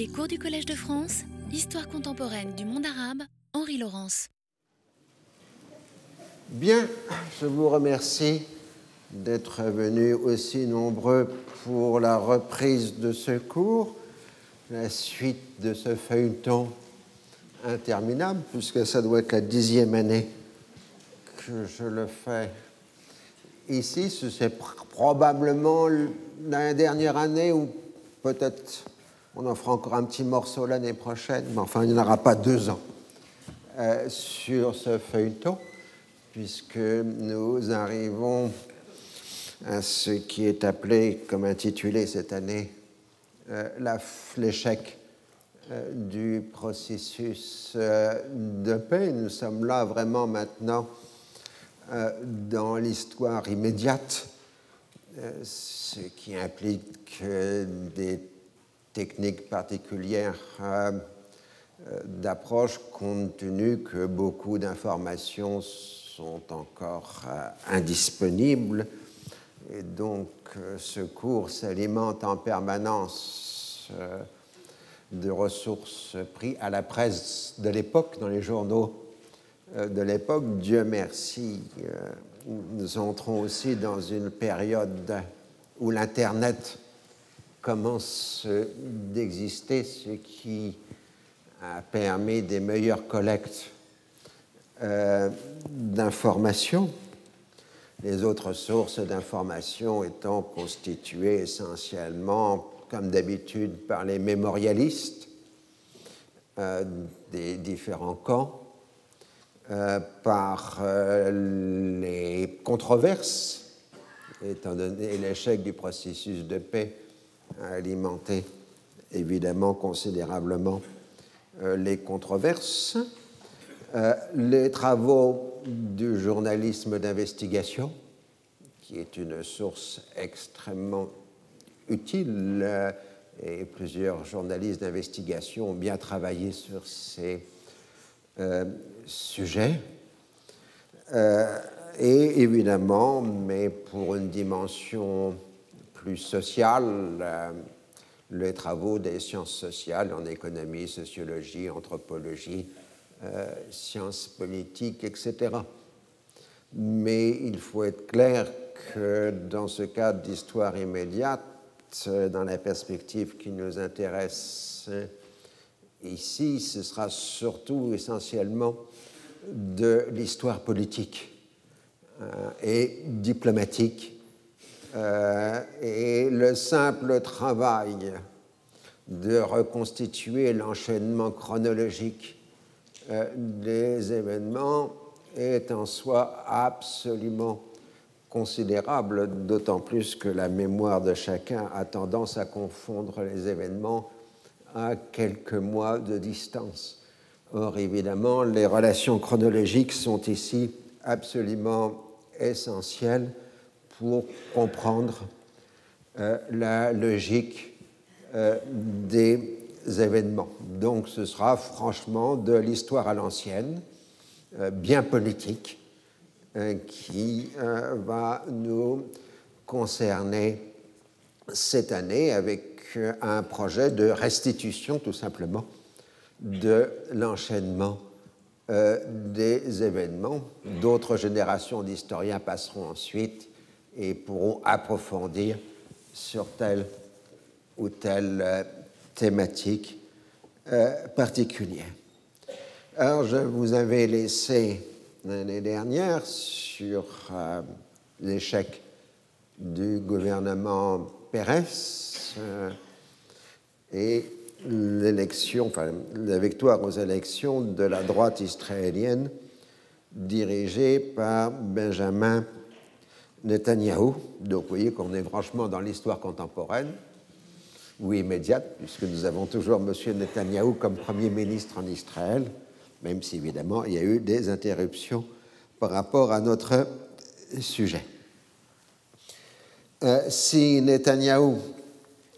Les cours du Collège de France, Histoire contemporaine du monde arabe, Henri Laurence. Bien, je vous remercie d'être venus aussi nombreux pour la reprise de ce cours, la suite de ce feuilleton interminable, puisque ça doit être la dixième année que je le fais ici. C'est probablement la dernière année ou peut-être on en fera encore un petit morceau l'année prochaine, mais enfin il n'y en aura pas deux ans euh, sur ce feuilleton, puisque nous arrivons à ce qui est appelé, comme intitulé cette année, euh, l'échec euh, du processus de paix. Nous sommes là vraiment maintenant dans l'histoire immédiate, ce qui implique des techniques particulières euh, d'approche compte tenu que beaucoup d'informations sont encore euh, indisponibles et donc euh, ce cours s'alimente en permanence de ressources prises à la presse de l'époque, dans les journaux de l'époque. Dieu merci, nous entrons aussi dans une période où l'Internet commence d'exister, ce qui a permis des meilleures collectes euh, d'informations, les autres sources d'informations étant constituées essentiellement, comme d'habitude, par les mémorialistes euh, des différents camps, euh, par les controverses, étant donné l'échec du processus de paix a alimenté évidemment considérablement euh, les controverses. Euh, les travaux du journalisme d'investigation, qui est une source extrêmement utile, euh, et plusieurs journalistes d'investigation ont bien travaillé sur ces sujets. et évidemment, mais pour une dimension plus social, euh, les travaux des sciences sociales en économie, sociologie, anthropologie, euh, sciences politiques, etc. Mais il faut être clair que dans ce cadre d'histoire immédiate, dans la perspective qui nous intéresse ici, ce sera surtout essentiellement de l'histoire politique euh, et diplomatique euh, et le simple travail de reconstituer l'enchaînement chronologique euh, des événements est en soi absolument considérable, d'autant plus que la mémoire de chacun a tendance à confondre les événements à quelques mois de distance. Or, évidemment, les relations chronologiques sont ici absolument essentielles pour comprendre euh, la logique euh, des événements. Donc ce sera franchement de l'histoire à l'ancienne, euh, bien politique, qui va nous concerner cette année avec un projet de restitution tout simplement de l'enchaînement des événements. D'autres générations d'historiens passeront ensuite et pourront approfondir sur telle ou telle euh, thématique euh, particulière. Alors, je vous avais laissé l'année dernière sur euh, l'échec du gouvernement Pérez et l'élection, enfin, la victoire aux élections de la droite israélienne dirigée par Benjamin Netanyahou. Donc vous voyez qu'on est franchement dans l'histoire contemporaine ou immédiate, puisque nous avons toujours M. Netanyahou comme Premier ministre en Israël, même si évidemment il y a eu des interruptions par rapport à notre sujet. Euh, si Netanyahou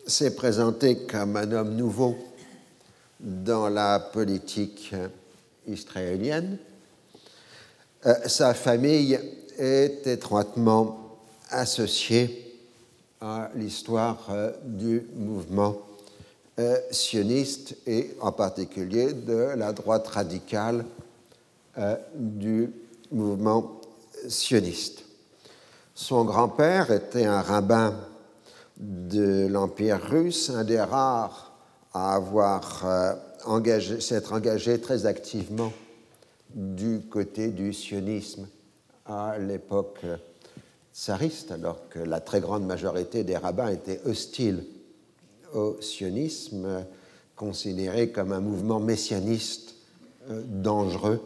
s'est présenté comme un homme nouveau dans la politique israélienne, euh, sa famille est étroitement associé à l'histoire euh, du mouvement euh, sioniste et en particulier de la droite radicale euh, du mouvement sioniste. Son grand-père était un rabbin de l'Empire russe, un des rares à avoir s'être engagé très activement du côté du sionisme à l'époque tsariste, alors que la très grande majorité des rabbins étaient hostiles au sionisme, considéré comme un mouvement messianiste euh, dangereux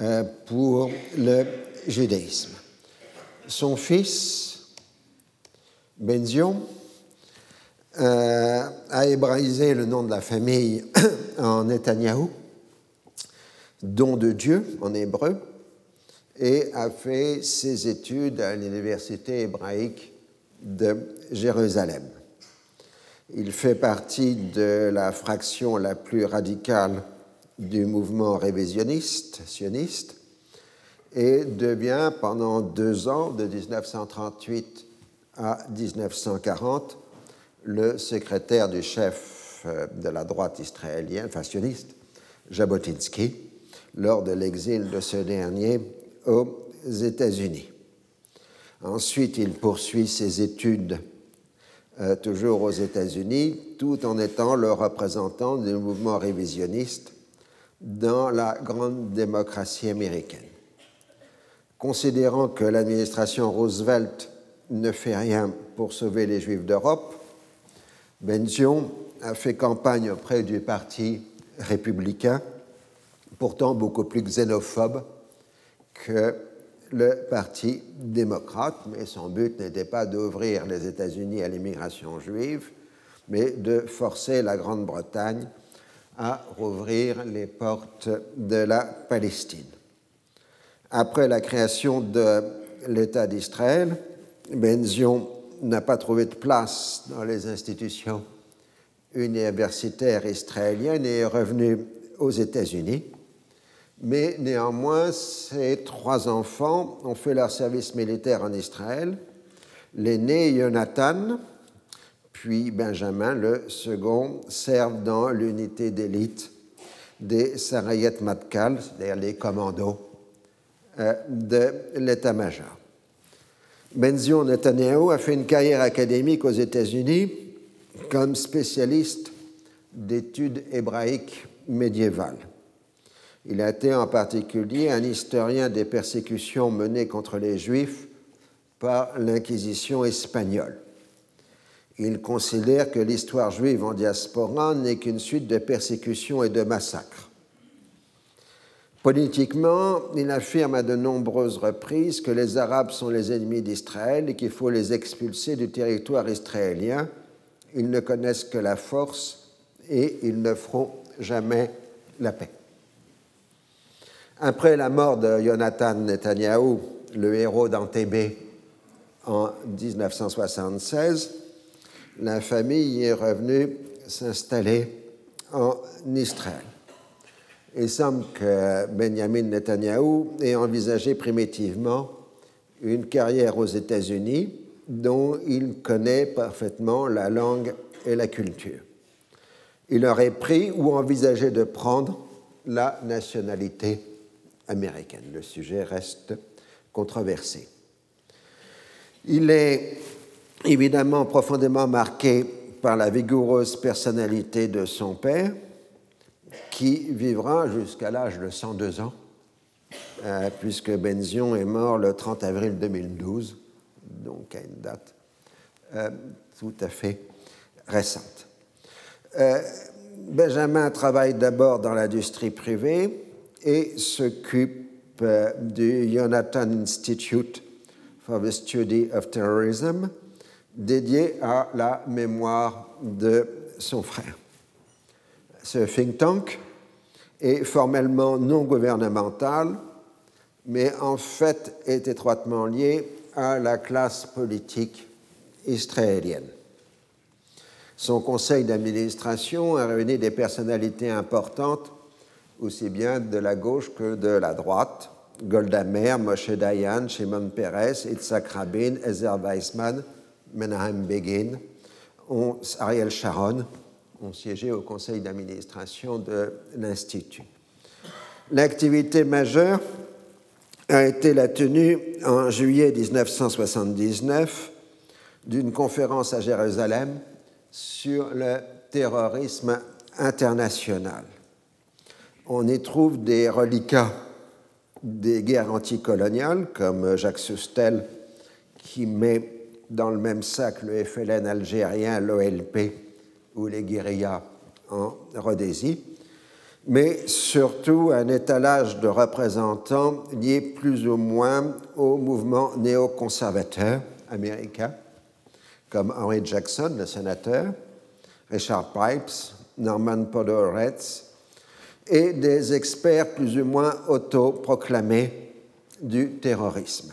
euh, pour le judaïsme. Son fils, Benzion, euh, a hébraïsé le nom de la famille en Netanyahou, don de Dieu en hébreu, et a fait ses études à l'université hébraïque de Jérusalem. Il fait partie de la fraction la plus radicale du mouvement révisionniste, sioniste, et devient pendant deux ans, de 1938 à 1940, le secrétaire du chef euh, de la droite israélienne, fascionniste, Jabotinsky, lors de l'exil de ce dernier aux États-Unis. Ensuite, il poursuit ses études euh, toujours aux États-Unis, tout en étant le représentant du mouvement révisionniste dans la grande démocratie américaine. Considérant que l'administration Roosevelt ne fait rien pour sauver les Juifs d'Europe, Benzion a fait campagne auprès du Parti républicain, pourtant beaucoup plus xénophobe que le Parti démocrate, mais son but n'était pas d'ouvrir les États-Unis à l'immigration juive, mais de forcer la Grande-Bretagne à rouvrir les portes de la Palestine. Après la création de l'État d'Israël, Benzion n'a pas trouvé de place dans les institutions universitaires israéliennes et est revenu aux États-Unis. Mais néanmoins, ses trois enfants ont fait leur service militaire en Israël. L'aîné, Jonathan, puis Benjamin, le second, servent dans l'unité d'élite des Sarayet Matkal, c'est-à-dire les commandos euh, de l'état-major. Benzion Netanyahu a fait une carrière académique aux États-Unis comme spécialiste d'études hébraïques médiévales. Il a été en particulier un historien des persécutions menées contre les Juifs par l'Inquisition espagnole. Il considère que l'histoire juive en diaspora n'est qu'une suite de persécutions et de massacres. Politiquement, il affirme à de nombreuses reprises que les Arabes sont les ennemis d'Israël et qu'il faut les expulser du territoire israélien. Ils ne connaissent que la force et ils ne feront jamais la paix. Après la mort de Jonathan Netanyahu, le héros d'Antébé, en 1976, la famille est revenue s'installer en Israël. Il semble que Benjamin Netanyahu ait envisagé primitivement une carrière aux États-Unis dont il connaît parfaitement la langue et la culture. Il aurait pris ou envisagé de prendre la nationalité américaine. Le sujet reste controversé. Il est évidemment profondément marqué par la vigoureuse personnalité de son père, qui vivra jusqu'à l'âge de 102 ans, euh, puisque Benzion est mort le 30 avril 2012, donc à une date euh, tout à fait récente. Euh, Benjamin travaille d'abord dans l'industrie privée, et s'occupe euh, du Jonathan Institute for the Study of Terrorism, dédié à la mémoire de son frère. Ce think tank est formellement non gouvernemental, mais en fait est étroitement lié à la classe politique israélienne. Son conseil d'administration a réuni des personnalités importantes aussi bien de la gauche que de la droite. Golda Meir, Moshe Dayan, Shimon Peres, Itzhak Rabin, Ezer Weizmann, Menahem Begin, Ariel Sharon, ont siégé au conseil d'administration de l'Institut. L'activité majeure a été la tenue en juillet 1979 d'une conférence à Jérusalem sur le terrorisme international. On y trouve des reliquats des guerres anticoloniales, comme Jacques Sustel, qui met dans le même sac le FLN algérien, l'OLP ou les guérillas en Rhodésie, mais surtout un étalage de représentants liés plus ou moins au mouvement néoconservateur américain, comme Henry Jackson, le sénateur, Richard Pipes, Norman Podhoretz, et des experts plus ou moins autoproclamés du terrorisme.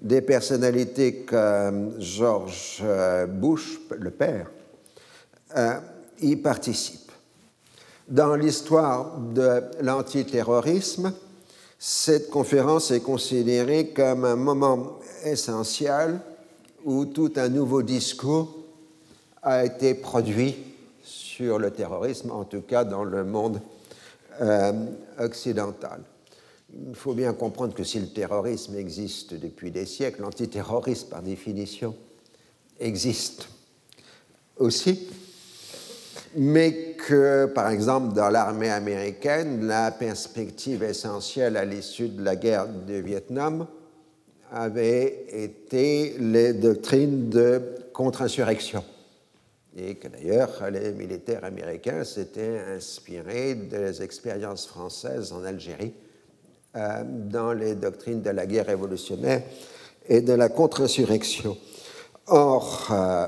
Des personnalités comme George Bush, le père, euh, y participent. Dans l'histoire de l'antiterrorisme, cette conférence est considérée comme un moment essentiel où tout un nouveau discours a été produit sur le terrorisme, en tout cas dans le monde euh, occidental. Il faut bien comprendre que si le terrorisme existe depuis des siècles, l'antiterrorisme, par définition, existe aussi, mais que, par exemple, dans l'armée américaine, la perspective essentielle à l'issue de la guerre du Vietnam avait été les doctrines de contre-insurrection et que d'ailleurs les militaires américains s'étaient inspirés des expériences françaises en Algérie euh, dans les doctrines de la guerre révolutionnaire et de la contre-insurrection. Or, euh,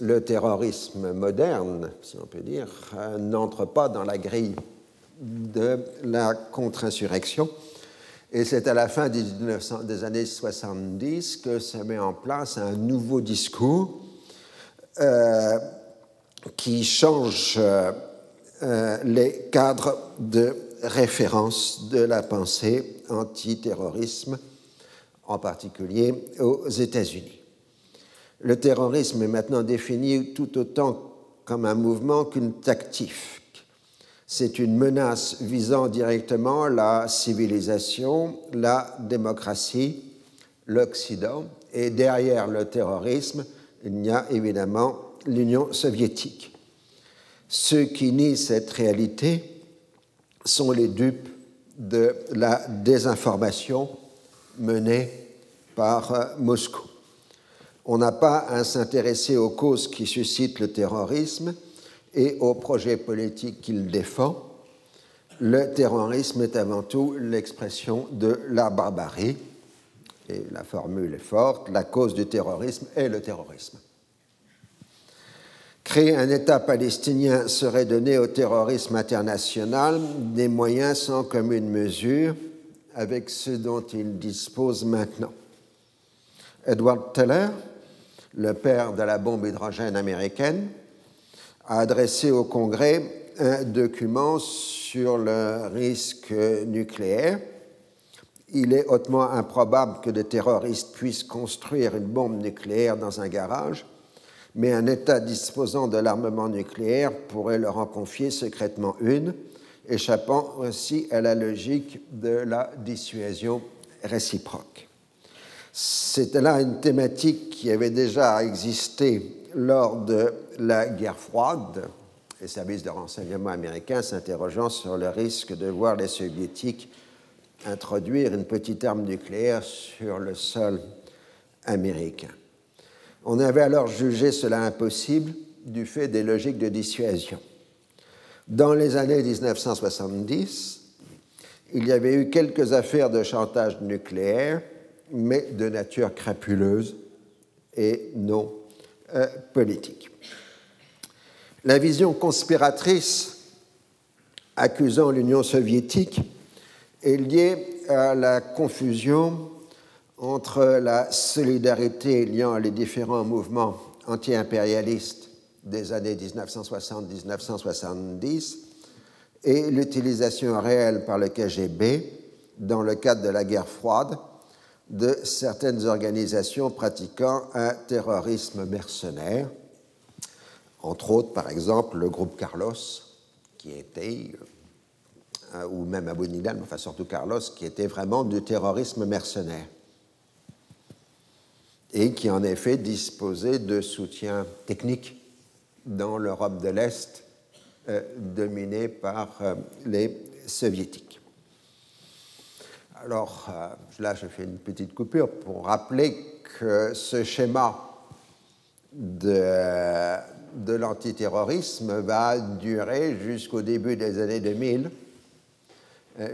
le terrorisme moderne, si on peut dire, euh, n'entre pas dans la grille de la contre-insurrection. Et c'est à la fin des, des, années 70 que se met en place un nouveau discours euh, qui change euh, euh, les cadres de référence de la pensée antiterrorisme, en particulier aux États-Unis. Le terrorisme est maintenant défini tout autant comme un mouvement qu'une tactique. C'est une menace visant directement la civilisation, la démocratie, l'Occident, et derrière le terrorisme, il y a évidemment l'Union soviétique. Ceux qui nient cette réalité sont les dupes de la désinformation menée par euh, Moscou. On n'a pas à s'intéresser aux causes qui suscitent le terrorisme et aux projets politiques qu'il défend. Le terrorisme est avant tout l'expression de la barbarie et la formule est forte, la cause du terrorisme est le terrorisme. Créer un État palestinien serait donner au terrorisme international des moyens sans commune mesure avec ceux dont il dispose maintenant. Edward Teller, le père de la bombe hydrogène américaine, a adressé au Congrès un document sur le risque nucléaire il est hautement improbable que des terroristes puissent construire une bombe nucléaire dans un garage, mais un État disposant de l'armement nucléaire pourrait leur en confier secrètement une, échappant aussi à la logique de la dissuasion réciproque. C'était là une thématique qui avait déjà existé lors de la guerre froide, les services de renseignement américains s'interrogeant sur le risque de voir les soviétiques introduire une petite arme nucléaire sur le sol américain. On avait alors jugé cela impossible du fait des logiques de dissuasion. Dans les années 1970, il y avait eu quelques affaires de chantage nucléaire, mais de nature crapuleuse et non euh, politique. La vision conspiratrice accusant l'Union soviétique est lié à la confusion entre la solidarité liant les différents mouvements anti-impérialistes des années 1960-1970 et l'utilisation réelle par le KGB, dans le cadre de la guerre froide, de certaines organisations pratiquant un terrorisme mercenaire. entre autres, par exemple, le groupe Carlos, qui était, euh, ou même Abu Nidal, enfin surtout Carlos, qui était vraiment du terrorisme mercenaire et qui en effet disposait de soutien technique dans l'Europe de l'Est euh, dominée par euh, les soviétiques. Alors là, je fais une petite coupure pour rappeler que ce schéma de l'antiterrorisme va durer jusqu'au début des années 2000,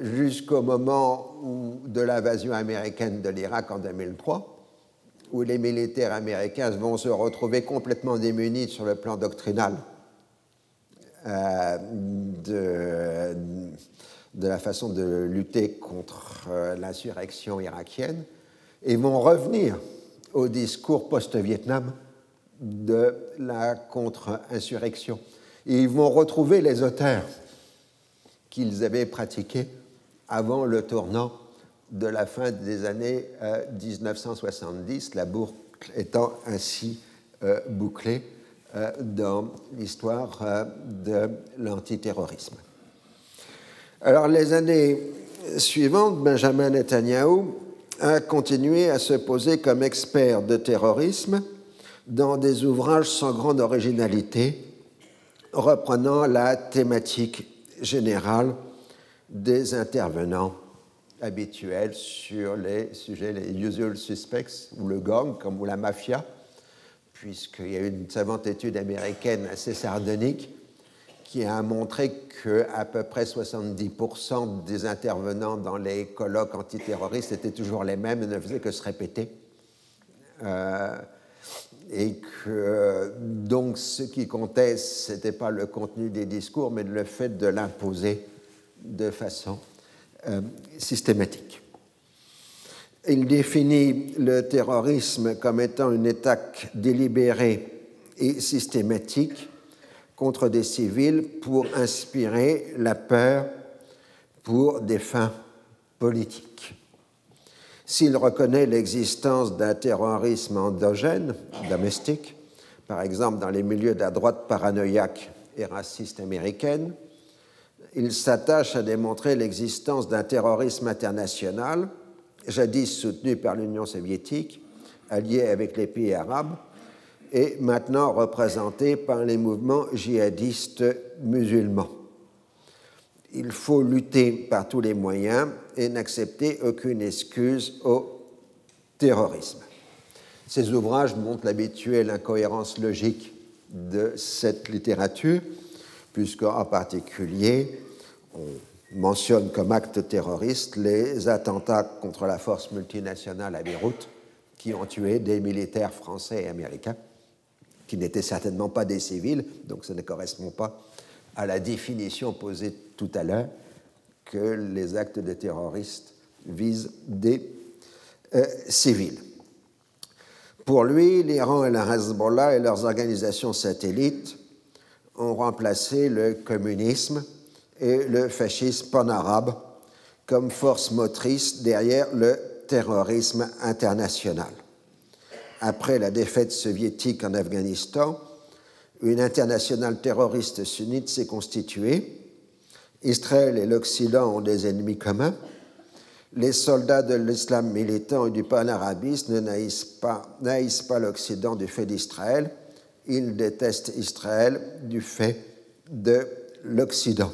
jusqu'au moment de l'invasion américaine de l'Irak en 2003 où les militaires américains vont se retrouver complètement démunis sur le plan doctrinal euh, de, de, la façon de lutter contre euh, l'insurrection irakienne et vont revenir au discours post-Vietnam de la contre-insurrection. Ils vont retrouver les auteurs qu'ils avaient pratiqués avant le tournant de la fin des années 1970, euh, la boucle étant ainsi euh, bouclée euh, dans l'histoire de l'antiterrorisme. Alors les années suivantes, Benjamin Netanyahu a continué à se poser comme expert de terrorisme dans des ouvrages sans grande originalité, reprenant la thématique générale des intervenants habituel sur les sujets, les usual suspects, ou le gang, comme ou la mafia, puisqu'il y a une savante étude américaine assez sardonique qui a montré qu'à peu près 70% des intervenants dans les colloques antiterroristes étaient toujours les mêmes et ne faisaient que se répéter. Euh, et que donc ce qui comptait, ce n'était pas le contenu des discours, mais le fait de l'imposer de façon euh, systématique. Il définit le terrorisme comme étant une attaque délibérée et systématique contre des civils pour inspirer la peur pour des fins politiques. S'il reconnaît l'existence d'un terrorisme endogène, domestique, par exemple dans les milieux de la droite paranoïaque et raciste américaine, il s'attache à démontrer l'existence d'un terrorisme international, jadis soutenu par l'Union soviétique, allié avec les pays arabes, et maintenant représenté par les mouvements djihadistes musulmans. Il faut lutter par tous les moyens et n'accepter aucune excuse au terrorisme. Ces ouvrages montrent l'habituelle incohérence logique de cette littérature puisqu'en particulier, on mentionne comme acte terroriste les attentats contre la force multinationale à Beyrouth, qui ont tué des militaires français et américains, qui n'étaient certainement pas des civils, donc ça ne correspond pas à la définition posée tout à l'heure que les actes de terroristes visent des euh, civils. Pour lui, l'Iran et la Hezbollah et leurs organisations satellites ont remplacé le communisme et le fascisme pan-arabe comme force motrice derrière le terrorisme international. Après la défaite soviétique en Afghanistan, une internationale terroriste sunnite s'est constituée. Israël et l'Occident ont des ennemis communs. Les soldats de l'islam militant et du panarabisme ne naïssent pas, pas l'Occident du fait d'Israël, il déteste Israël du fait de l'Occident.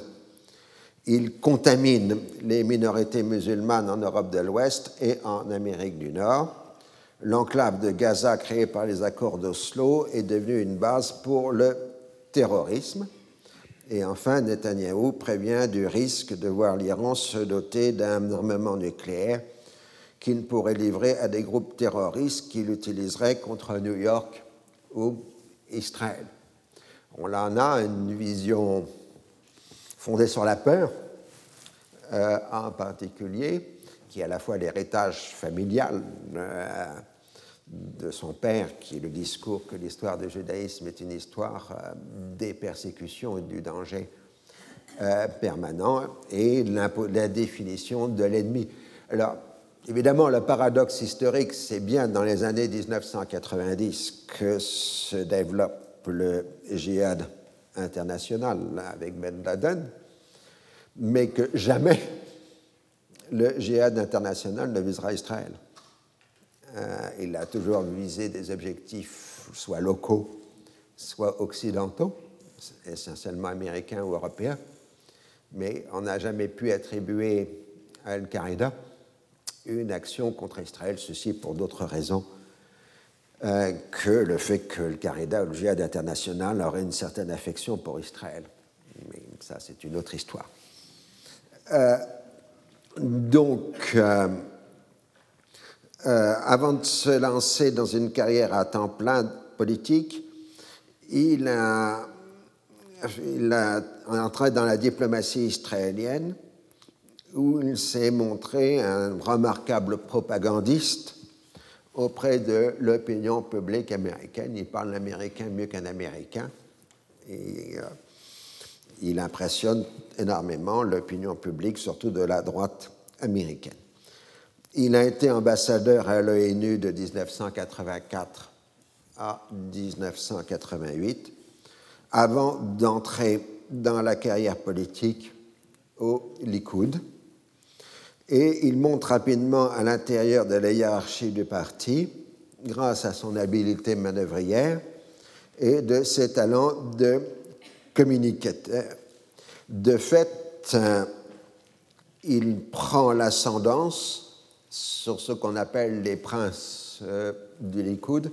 Il contamine les minorités musulmanes en Europe de l'Ouest et en Amérique du Nord. L'enclave de Gaza créée par les accords d'Oslo est devenue une base pour le terrorisme. Et enfin, Netanyahou prévient du risque de voir l'Iran se doter d'un armement nucléaire qu'il pourrait livrer à des groupes terroristes qu'il utiliserait contre New York ou Israël. On en a une vision fondée sur la peur, euh, en particulier, qui est à la fois l'héritage familial euh, de son père, qui est le discours que l'histoire du judaïsme est une histoire euh, des persécutions et du danger permanent, et la définition de l'ennemi. Alors, Évidemment, le paradoxe historique, c'est bien dans les années 1990 que se développe le djihad international avec Ben Laden, mais que jamais le djihad international ne visera Israël. Euh, il a toujours visé des objectifs soit locaux, soit occidentaux, essentiellement américains ou européens, mais on n'a jamais pu attribuer à Al-Qaïda une action contre Israël, ceci pour d'autres raisons euh, que le fait que Al-Qaïda ou le djihad international aurait une certaine affection pour Israël. Mais ça, c'est une autre histoire. Euh, donc, avant de se lancer dans une carrière à temps plein politique, il a, il a entré dans la diplomatie israélienne où il s'est montré un remarquable propagandiste auprès de l'opinion publique américaine. Il parle l'américain mieux qu'un américain et euh, il impressionne énormément l'opinion publique, surtout de la droite américaine. Il a été ambassadeur à l'ONU de 1984 à 1988 avant d'entrer dans la carrière politique au Likoud. Et il monte rapidement à l'intérieur de la hiérarchie du parti grâce à son habileté manœuvrière et de ses talents de communicateur. De fait, euh, il prend l'ascendance sur ce qu'on appelle les princes euh, du Likoud,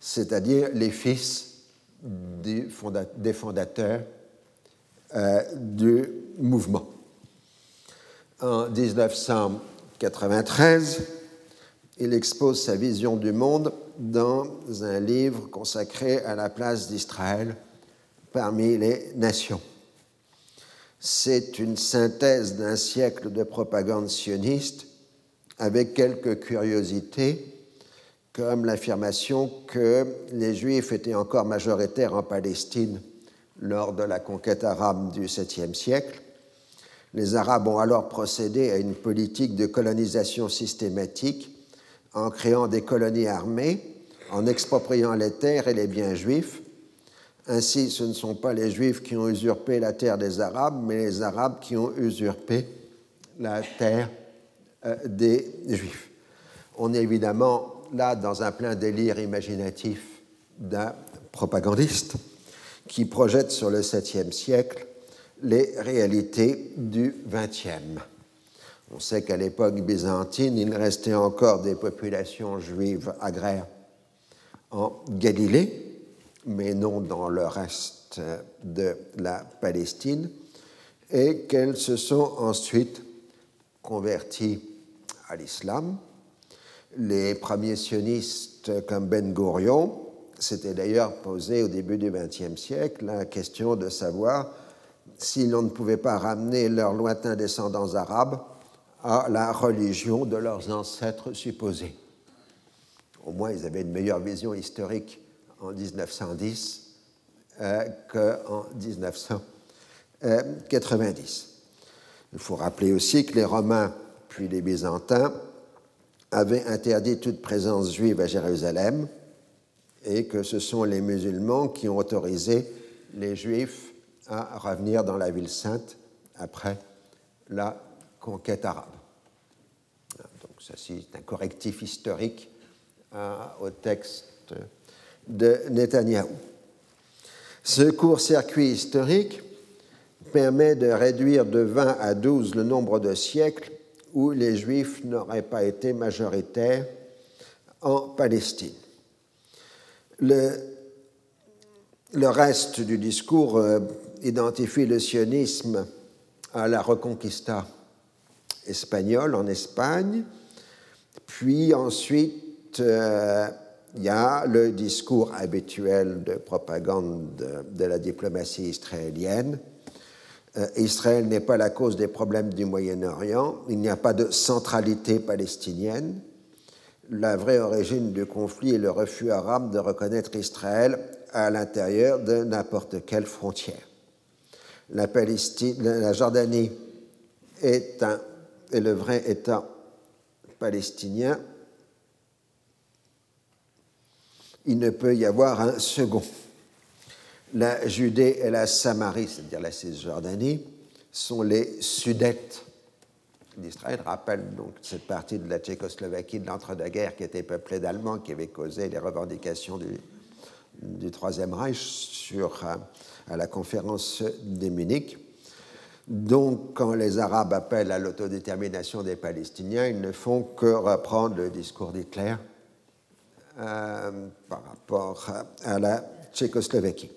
c'est-à-dire les fils des fondateurs euh, du mouvement. En 1993, il expose sa vision du monde dans un livre consacré à la place d'Israël parmi les nations. C'est une synthèse d'un siècle de propagande sioniste avec quelques curiosités comme l'affirmation que les Juifs étaient encore majoritaires en Palestine lors de la conquête arabe du 7e siècle. Les Arabes ont alors procédé à une politique de colonisation systématique en créant des colonies armées, en expropriant les terres et les biens juifs. Ainsi, ce ne sont pas les Juifs qui ont usurpé la terre des Arabes, mais les Arabes qui ont usurpé la terre des Juifs. On est évidemment là dans un plein délire imaginatif d'un propagandiste qui projette sur le 7e siècle les réalités du 20e. On sait qu'à l'époque byzantine, il restait encore des populations juives agraires en Galilée, mais non dans le reste de la Palestine, et qu'elles se sont ensuite converties à l'islam les premiers sionistes comme Ben Gurion s'étaient d'ailleurs posé au début du XXe siècle la question de savoir si l'on ne pouvait pas ramener leurs lointains descendants arabes à la religion de leurs ancêtres supposés. Au moins, ils avaient une meilleure vision historique en 1910 euh, qu'en 1990. Il faut rappeler aussi que les Romains puis les Byzantins avait interdit toute présence juive à Jérusalem et que ce sont les musulmans qui ont autorisé les juifs à revenir dans la ville sainte après la conquête arabe. Donc ceci est un correctif historique euh, au texte de Netanyahou. Ce court-circuit historique permet de réduire de 20 à 12 le nombre de siècles où les Juifs n'auraient pas été majoritaires en Palestine. Le, reste du discours euh, identifie le sionisme à la reconquista espagnole en Espagne, puis ensuite euh, il y a le discours habituel de propagande de la diplomatie israélienne, Israël n'est pas la cause des problèmes du Moyen-Orient, il n'y a pas de centralité palestinienne. La vraie origine du conflit est le refus arabe de reconnaître Israël à l'intérieur de n'importe quelle frontière. La, Jordanie est le vrai État palestinien. Il ne peut y avoir un second. La Judée et la Samarie, c'est-à-dire la Cisjordanie, sont les Sudètes d'Israël. Rappelle donc cette partie de la Tchécoslovaquie de l'entre-deux-guerres qui était peuplée d'Allemands, qui avait causé les revendications du, Troisième Reich sur, euh, à la conférence de Munich. Donc, quand les Arabes appellent à l'autodétermination des Palestiniens, ils ne font que reprendre le discours d'Hitler euh, par rapport à la Tchécoslovaquie.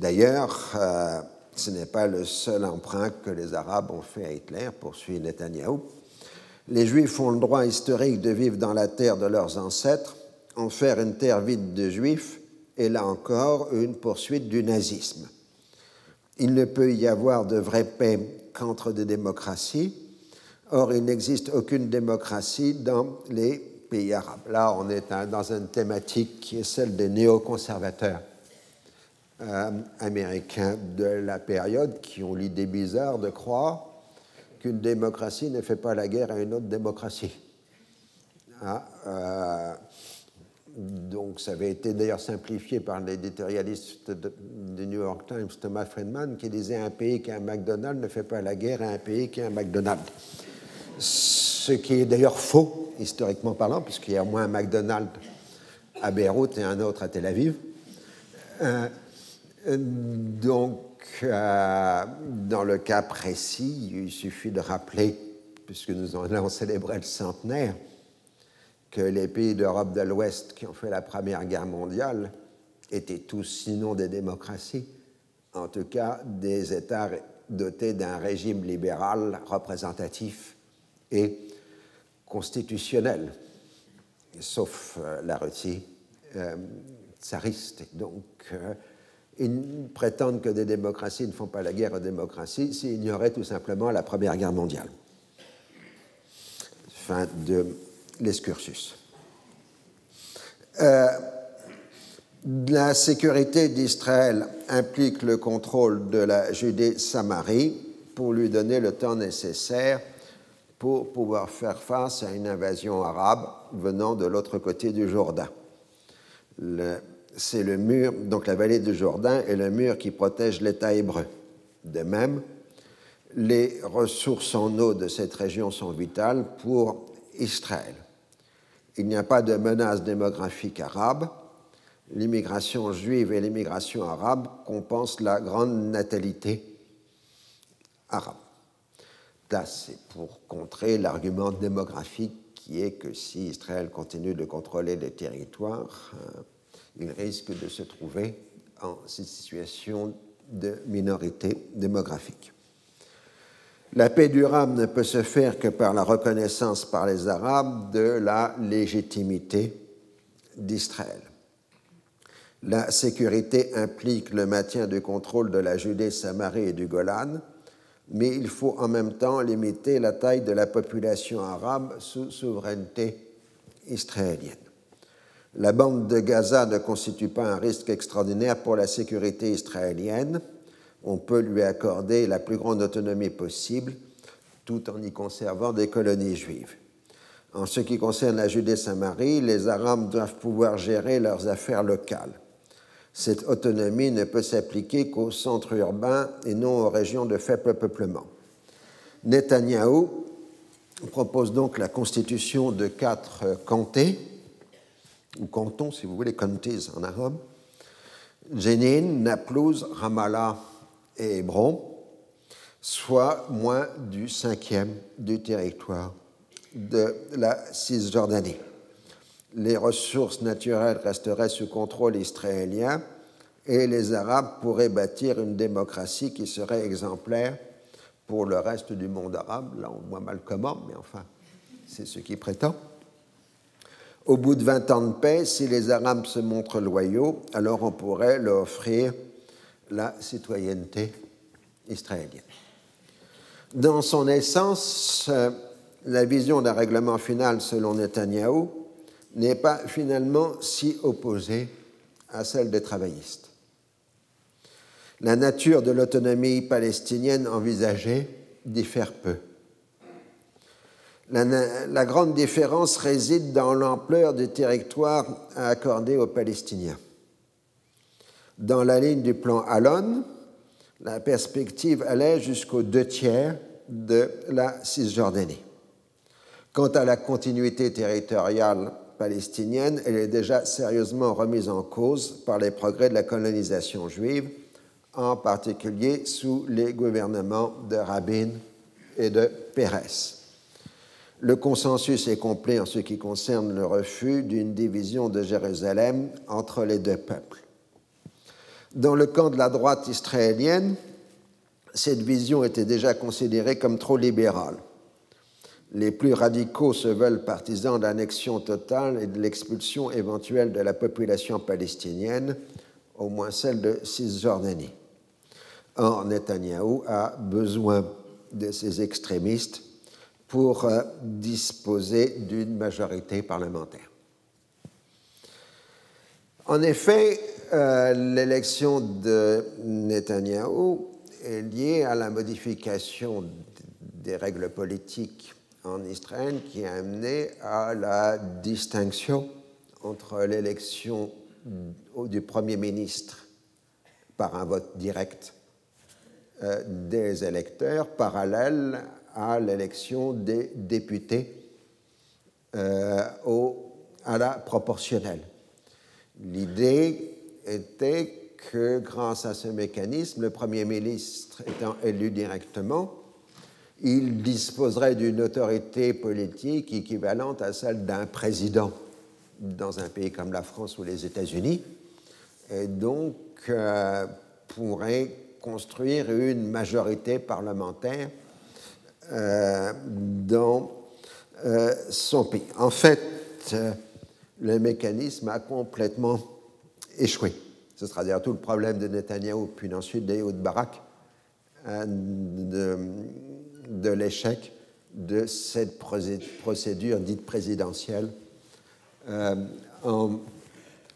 D'ailleurs, euh, ce n'est pas le seul emprunt que les Arabes ont fait à Hitler, poursuit Netanyahou. Les Juifs ont le droit historique de vivre dans la terre de leurs ancêtres, en faire une terre vide de Juifs est là encore une poursuite du nazisme. Il ne peut y avoir de vraie paix qu'entre des démocraties. Or, il n'existe aucune démocratie dans les pays arabes. Là, on est dans une thématique qui est celle des néoconservateurs euh, américains de la période qui ont l'idée bizarre de croire qu'une démocratie ne fait pas la guerre à une autre démocratie. Ah, euh, donc, ça avait été d'ailleurs simplifié par l'éditorialiste du New York Times, Thomas Friedman, qui disait un pays qui a un McDonald's ne fait pas la guerre à un pays qui a un McDonald's. Ce qui est d'ailleurs faux, historiquement parlant, puisqu'il y a au moins un McDonald's à Beyrouth et un autre à Tel Aviv. Euh, donc, euh, dans le cas précis, il suffit de rappeler, puisque nous allons célébrer le centenaire, que les pays d'Europe de l'Ouest qui ont fait la Première Guerre mondiale étaient tous, sinon des démocraties, en tout cas des États dotés d'un régime libéral représentatif et constitutionnel, sauf euh, la Russie euh, tsariste. Donc, ils prétendent que des démocraties ne font pas la guerre aux démocraties s'ils ignoraient tout simplement la Première Guerre mondiale. Fin de l'excursus. Euh, la sécurité d'Israël implique le contrôle de la Judée-Samarie pour lui donner le temps nécessaire pour pouvoir faire face à une invasion arabe venant de l'autre côté du Jourdain. C'est le mur, donc la vallée du Jourdain est le mur qui protège l'État hébreu. De même, les ressources en eau de cette région sont vitales pour Israël il n'y a pas de menace démographique arabe. L'immigration juive et l'immigration arabe compensent la grande natalité arabe. Là, c'est pour contrer l'argument démographique qui est que si Israël continue de contrôler les territoires, il risque de se trouver en situation de minorité démographique. La paix durable ne peut se faire que par la reconnaissance par les Arabes de la légitimité d'Israël. La sécurité implique le maintien du contrôle de la Judée, Samarie et du Golan, mais il faut en même temps limiter la taille de la population arabe sous souveraineté israélienne. La bande de Gaza ne constitue pas un risque extraordinaire pour la sécurité israélienne, on peut lui accorder la plus grande autonomie possible tout en y conservant des colonies juives. En ce qui concerne la Judée-Samarie, les Arabes doivent pouvoir gérer leurs affaires locales. Cette autonomie ne peut s'appliquer qu'aux centres urbains et non aux régions de faible peuplement. Netanyahou propose donc la constitution de quatre comtés, ou cantons si vous voulez, counties en arabe, Jenin, Naplouse, Ramallah et Hébron, soit moins du cinquième du territoire de la Cisjordanie. Les ressources naturelles resteraient sous contrôle israélien et les Arabes pourraient bâtir une démocratie qui serait exemplaire pour le reste du monde arabe. Là, on voit mal comment, mais enfin, c'est ce qui prétend. Au bout de 20 ans de paix, si les Arabes se montrent loyaux, alors on pourrait leur offrir la citoyenneté israélienne. Dans son essence, euh, la vision d'un règlement final selon Netanyahou n'est pas finalement si opposée à celle des travaillistes. La nature de l'autonomie palestinienne envisagée diffère peu. La, grande différence réside dans l'ampleur du territoire à accorder aux Palestiniens. Dans la ligne du plan Alon, la perspective allait jusqu'aux deux tiers de la Cisjordanie. Quant à la continuité territoriale palestinienne, elle est déjà sérieusement remise en cause par les progrès de la colonisation juive, en particulier sous les gouvernements de Rabin et de Pérez. Le consensus est complet en ce qui concerne le refus d'une division de Jérusalem entre les deux peuples. Dans le camp de la droite israélienne, cette vision était déjà considérée comme trop libérale. Les plus radicaux se veulent partisans d'annexion totale et de l'expulsion éventuelle de la population palestinienne, au moins celle de Cisjordanie. Or, Netanyahou a besoin de ces extrémistes pour euh, disposer d'une majorité parlementaire. En effet, euh, l'élection de Netanyahou est liée à la modification des règles politiques en Israël qui a amené à la distinction entre l'élection du Premier ministre par un vote direct euh, des électeurs parallèle à l'élection des députés euh, à la proportionnelle. L'idée était que grâce à ce mécanisme, le Premier ministre étant élu directement, il disposerait d'une autorité politique équivalente à celle d'un président dans un pays comme la France ou les États-Unis, et donc euh, pourrait construire une majorité parlementaire dans euh, son pays. En fait, le mécanisme a complètement échoué. Ce sera dire tout le problème de Netanyahou, puis ensuite d'Ehud Barak, de, l'échec de cette procédure dite présidentielle euh, en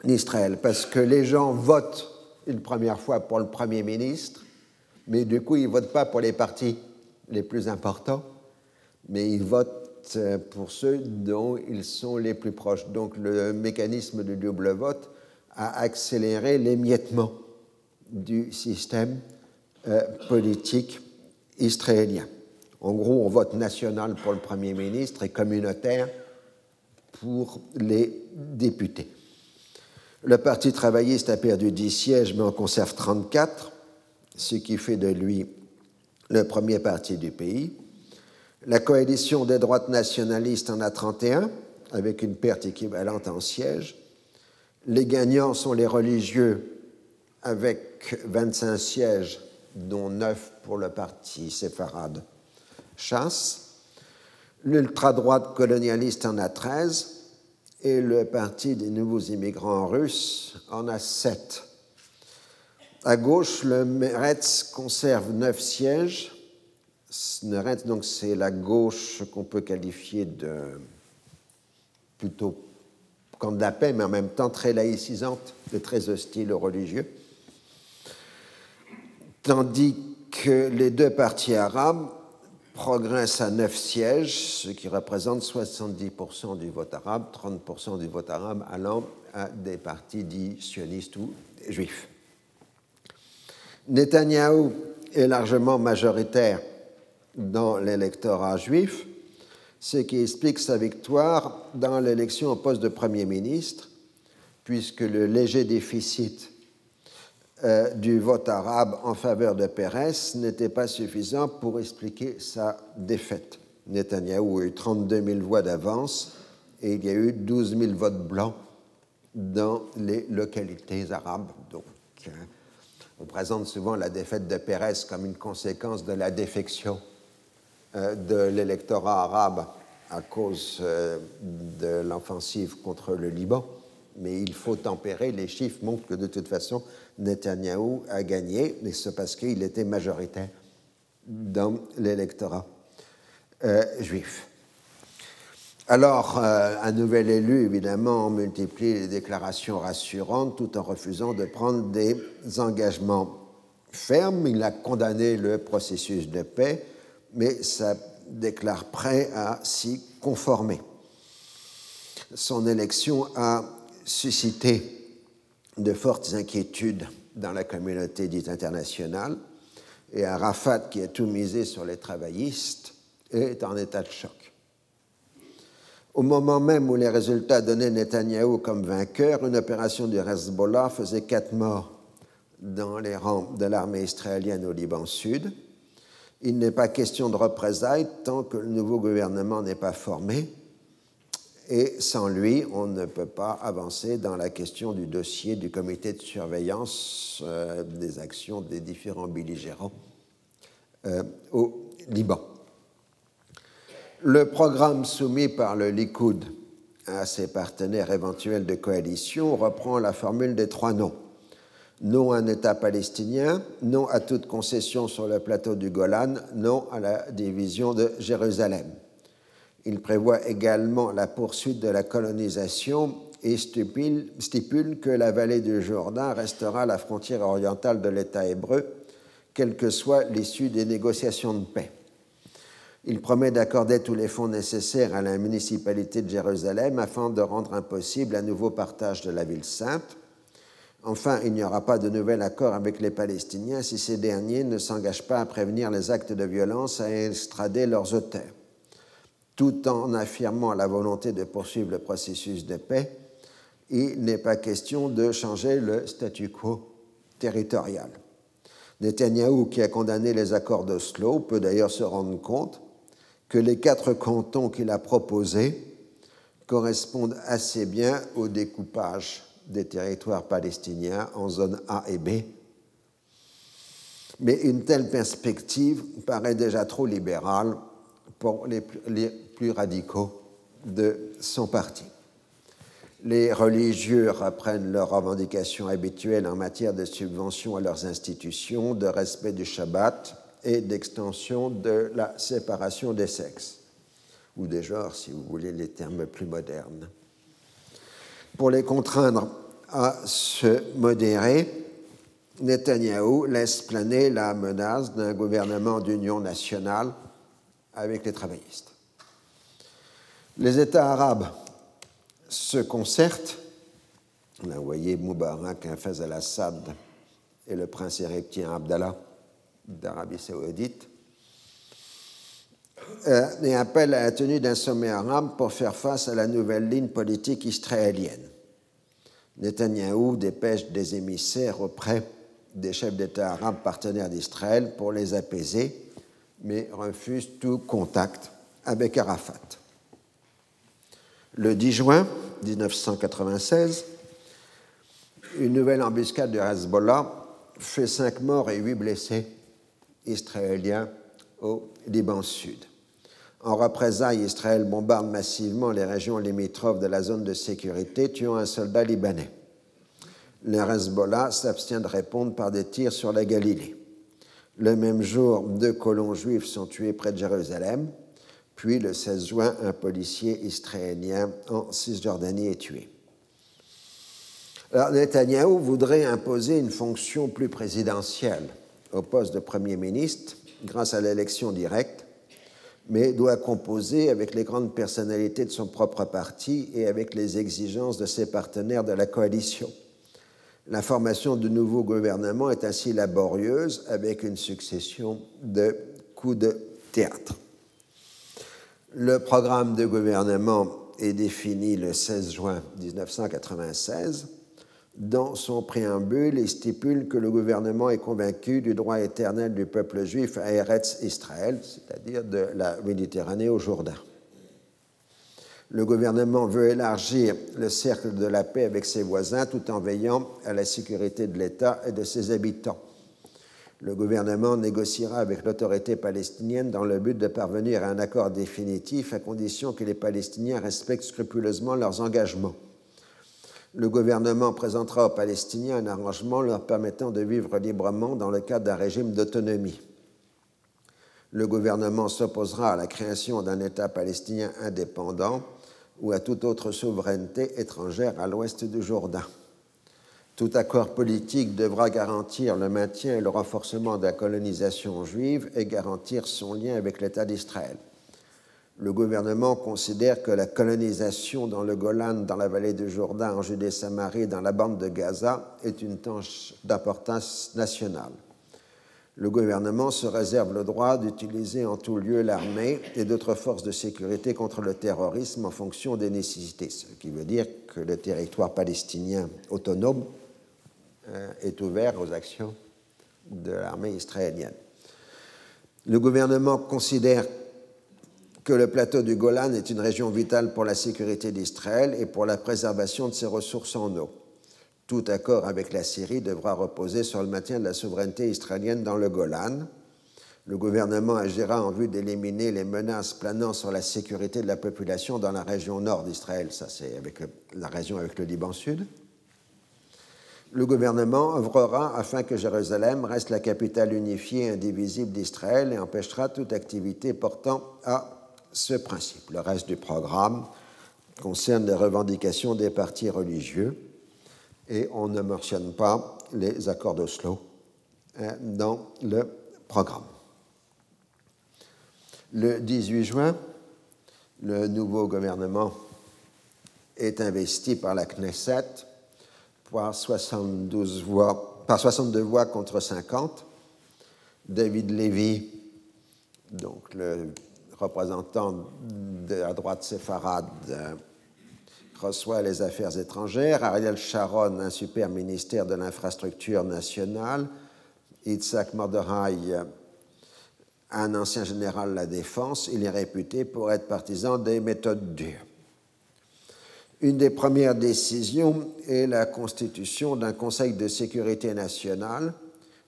Israël. Parce que les gens votent une première fois pour le Premier ministre, mais du coup, ils ne votent pas pour les partis les plus importants, mais ils votent euh, pour ceux dont ils sont les plus proches. Donc le mécanisme de double vote a accéléré l'émiettement du système euh, politique israélien. En gros, on vote national pour le Premier ministre et communautaire pour les députés. Le Parti travailliste a perdu 10 sièges, mais en conserve 34, ce qui fait de lui le premier parti du pays. La coalition des droites nationalistes en a 31, avec une perte équivalente en sièges. Les gagnants sont les religieux, avec 25 sièges, dont 9 pour le parti séfarade chasse. L'ultra-droite colonialiste en a 13 et le Parti des nouveaux immigrants russes en a 7. À gauche, le Meretz conserve 9 sièges. Meretz, donc, c'est la gauche qu'on peut qualifier de plutôt camp de mais en même temps très laïcisante et très hostile aux religieux. Tandis que les deux partis arabes progresse à neuf sièges, ce qui représente 70% du vote arabe, 30% du vote arabe allant à des partis dits sionistes ou juifs. Netanyahou est largement majoritaire dans l'électorat juif, ce qui explique sa victoire dans l'élection au poste de Premier ministre, puisque le léger déficit euh, du vote arabe en faveur de Pérez n'était pas suffisant pour expliquer sa défaite. Netanyahou a eu 32 000 voix d'avance et il y a eu 12 000 votes blancs dans les localités arabes. Donc, euh, on présente souvent la défaite de Pérez comme une conséquence de la défection euh, de l'électorat arabe à cause de l'offensive contre le Liban, mais il faut tempérer. Les chiffres montrent que de toute façon, Netanyahou a gagné, mais c'est parce qu'il était majoritaire dans l'électorat euh, juif. Alors, euh, un nouvel élu, évidemment, multiplie les déclarations rassurantes tout en refusant de prendre des engagements fermes. Il a condamné le processus de paix, mais ça déclare prêt à s'y conformer. Son élection a suscité de fortes inquiétudes dans la communauté dite internationale, et Arafat, qui a tout misé sur les travaillistes, est en état de choc. Au moment même où les résultats donnaient Netanyahou comme vainqueur, une opération du Hezbollah faisait quatre morts dans les rangs de l'armée israélienne au Liban Sud. Il n'est pas question de représailles tant que le nouveau gouvernement n'est pas formé. Et sans lui, on ne peut pas avancer dans la question du dossier du comité de surveillance euh, des actions des différents belligérants euh, au Liban. Le programme soumis par le Likoud à ses partenaires éventuels de coalition reprend la formule des trois noms. Non à un État palestinien, non à toute concession sur le plateau du Golan, non à la division de Jérusalem. Il prévoit également la poursuite de la colonisation et stipule, que la vallée du Jourdain restera la frontière orientale de l'État hébreu, quelle que soit l'issue des négociations de paix. Il promet d'accorder tous les fonds nécessaires à la municipalité de Jérusalem afin de rendre impossible un nouveau partage de la ville sainte. Enfin, il n'y aura pas de nouvel accord avec les Palestiniens si ces derniers ne s'engagent pas à prévenir les actes de violence et à extrader leurs auteurs. Tout en affirmant la volonté de poursuivre le processus de paix, il n'est pas question de changer le statu quo territorial. Netanyahou, qui a condamné les accords d'Oslo, peut d'ailleurs se rendre compte que les quatre cantons qu'il a proposés correspondent assez bien au découpage des territoires palestiniens en zones A et B. Mais une telle perspective paraît déjà trop libérale pour les plus radicaux de son parti. Les religieux reprennent leurs revendications habituelles en matière de subvention à leurs institutions, de respect du Shabbat, et d'extension de la séparation des sexes, ou des genres, si vous voulez les termes plus modernes. Pour les contraindre à se modérer, Netanyahou laisse planer la menace d'un gouvernement d'union nationale avec les travaillistes. Les États arabes se concertent. On a envoyé Moubarak, Hafez al-Assad et le prince égyptien Abdallah d'Arabie saoudite, euh, et appelle à la tenue d'un sommet arabe pour faire face à la nouvelle ligne politique israélienne. Netanyahou dépêche des émissaires auprès des chefs d'État arabes partenaires d'Israël pour les apaiser, mais refuse tout contact avec Arafat. Le 10 juin 1996, une nouvelle embuscade de Hezbollah fait cinq morts et huit blessés israélien au Liban Sud. En représailles, Israël bombarde massivement les régions limitrophes de la zone de sécurité, tuant un soldat libanais. Le Hezbollah s'abstient de répondre par des tirs sur la Galilée. Le même jour, deux colons juifs sont tués près de Jérusalem. Puis, le 16 juin, un policier israélien en Cisjordanie est tué. Alors, Netanyahou voudrait imposer une fonction plus présidentielle au poste de Premier ministre grâce à l'élection directe, mais doit composer avec les grandes personnalités de son propre parti et avec les exigences de ses partenaires de la coalition. La formation du nouveau gouvernement est ainsi laborieuse avec une succession de coups de théâtre. Le programme de gouvernement est défini le 16 juin 1996 dans son préambule, il stipule que le gouvernement est convaincu du droit éternel du peuple juif à Eretz Israël, c'est-à-dire de la Méditerranée au Jourdain. Le gouvernement veut élargir le cercle de la paix avec ses voisins tout en veillant à la sécurité de l'État et de ses habitants. Le gouvernement négociera avec l'autorité palestinienne dans le but de parvenir à un accord définitif à condition que les Palestiniens respectent scrupuleusement leurs engagements le gouvernement présentera aux Palestiniens un arrangement leur permettant de vivre librement dans le cadre d'un régime d'autonomie. Le gouvernement s'opposera à la création d'un État palestinien indépendant ou à toute autre souveraineté étrangère à l'ouest du Jourdain. Tout accord politique devra garantir le maintien et le renforcement de la colonisation juive et garantir son lien avec l'État d'Israël. Le gouvernement considère que la colonisation dans le Golan, dans la vallée du Jourdain, en Judée-Samarie, dans la bande de Gaza est une tâche d'importance nationale. Le gouvernement se réserve le droit d'utiliser en tout lieu l'armée et d'autres forces de sécurité contre le terrorisme en fonction des nécessités, ce qui veut dire que le territoire palestinien autonome euh, est ouvert aux actions de l'armée israélienne. Le gouvernement considère que le plateau du Golan est une région vitale pour la sécurité d'Israël et pour la préservation de ses ressources en eau. Tout accord avec la Syrie devra reposer sur le maintien de la souveraineté israélienne dans le Golan. Le gouvernement agira en vue d'éliminer les menaces planant sur la sécurité de la population dans la région nord d'Israël. Ça, c'est avec la région avec le Liban Sud. Le gouvernement œuvrera afin que Jérusalem reste la capitale unifiée et indivisible d'Israël et empêchera toute activité portant à ce principe. Le reste du programme concerne les revendications des partis religieux et on ne mentionne pas les accords d'Oslo hein, dans le programme. Le 18 juin, le nouveau gouvernement est investi par la Knesset par, 72 voix, par 62 voix contre 50. David Levy, donc le représentant de la droite séfarade, reçoit les affaires étrangères, Ariel Sharon, un super ministère de l'infrastructure nationale, Itzhak Mordechai, un ancien général de la défense, il est réputé pour être partisan des méthodes dures. Une des premières décisions est la constitution d'un Conseil de sécurité nationale,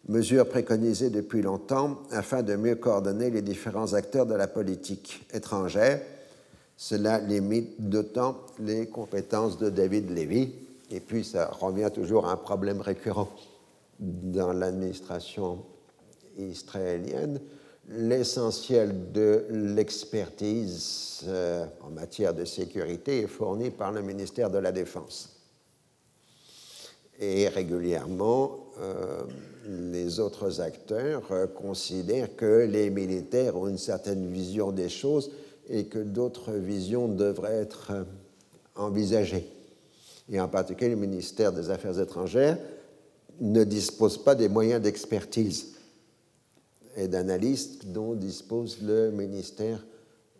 mesure préconisée depuis longtemps afin de mieux coordonner les différents acteurs de la politique étrangère cela limite d'autant les compétences de David Levy. Et puis, ça revient toujours à un problème récurrent dans l'administration israélienne. L'essentiel de l'expertise euh, en matière de sécurité est fourni par le ministère de la Défense. Et régulièrement, euh, les autres acteurs euh, considèrent que les militaires ont une certaine vision des choses et que d'autres visions devraient être euh, envisagées. Et en particulier, le ministère des Affaires étrangères ne dispose pas des moyens d'expertise et d'analyse dont dispose le ministère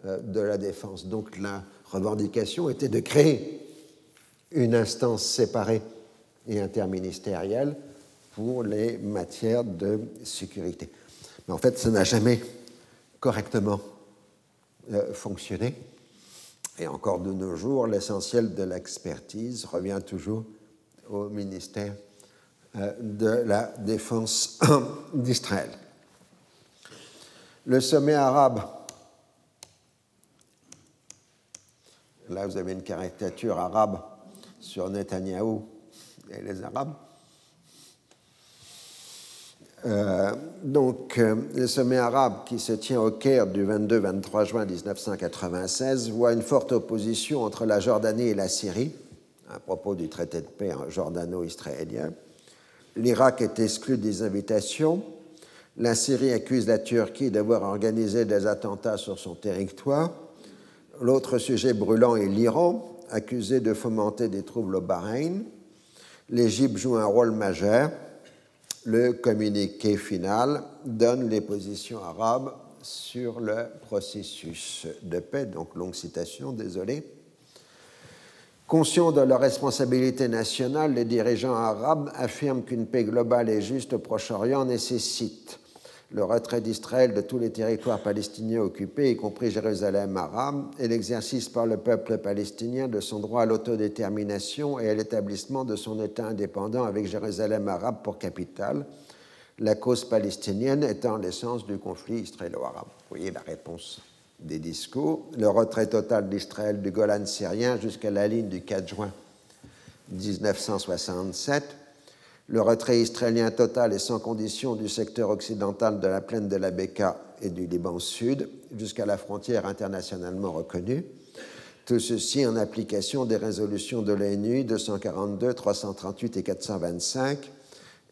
euh, de la Défense. Donc la revendication était de créer une instance séparée et interministérielle pour les matières de sécurité. Mais en fait, ça n'a jamais correctement euh, fonctionner. Et encore de nos jours, l'essentiel de l'expertise revient toujours au ministère euh, de la Défense d'Israël. Le sommet arabe, là vous avez une caricature arabe sur Netanyahou et les Arabes. Euh, donc, euh, le sommet arabe qui se tient au Caire du 22-23 juin 1996 voit une forte opposition entre la Jordanie et la Syrie à propos du traité de paix jordano-israélien. L'Irak est exclu des invitations. La Syrie accuse la Turquie d'avoir organisé des attentats sur son territoire. L'autre sujet brûlant est l'Iran, accusé de fomenter des troubles au Bahreïn. L'Égypte joue un rôle majeur le communiqué final donne les positions arabes sur le processus de paix, donc longue citation, désolé. Conscients de leur responsabilité nationale, les dirigeants arabes affirment qu'une paix globale et juste au Proche-Orient nécessite le retrait d'Israël de tous les territoires palestiniens occupés, y compris Jérusalem arabe, et l'exercice par le peuple palestinien de son droit à l'autodétermination et à l'établissement de son État indépendant avec Jérusalem arabe pour capitale, la cause palestinienne étant l'essence du conflit israélo-arabe. Vous voyez la réponse des discours. Le retrait total d'Israël du Golan syrien jusqu'à la ligne du 4 juin 1967 le retrait israélien total et sans condition du secteur occidental de la plaine de la Beka et du Liban Sud jusqu'à la frontière internationalement reconnue. Tout ceci en application des résolutions de l'ONU 242, 338 et 425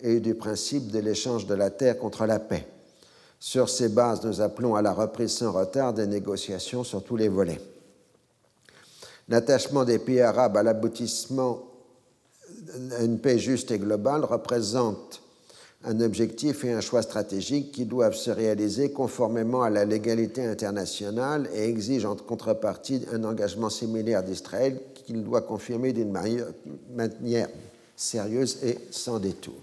et du principe de l'échange de la terre contre la paix. Sur ces bases, nous appelons à la reprise sans retard des négociations sur tous les volets. L'attachement des pays arabes à l'aboutissement d'une paix juste et globale représente un objectif et un choix stratégique qui doivent se réaliser conformément à la légalité internationale et exigent en contrepartie un engagement similaire d'Israël qu'il doit confirmer d'une manière sérieuse et sans détour.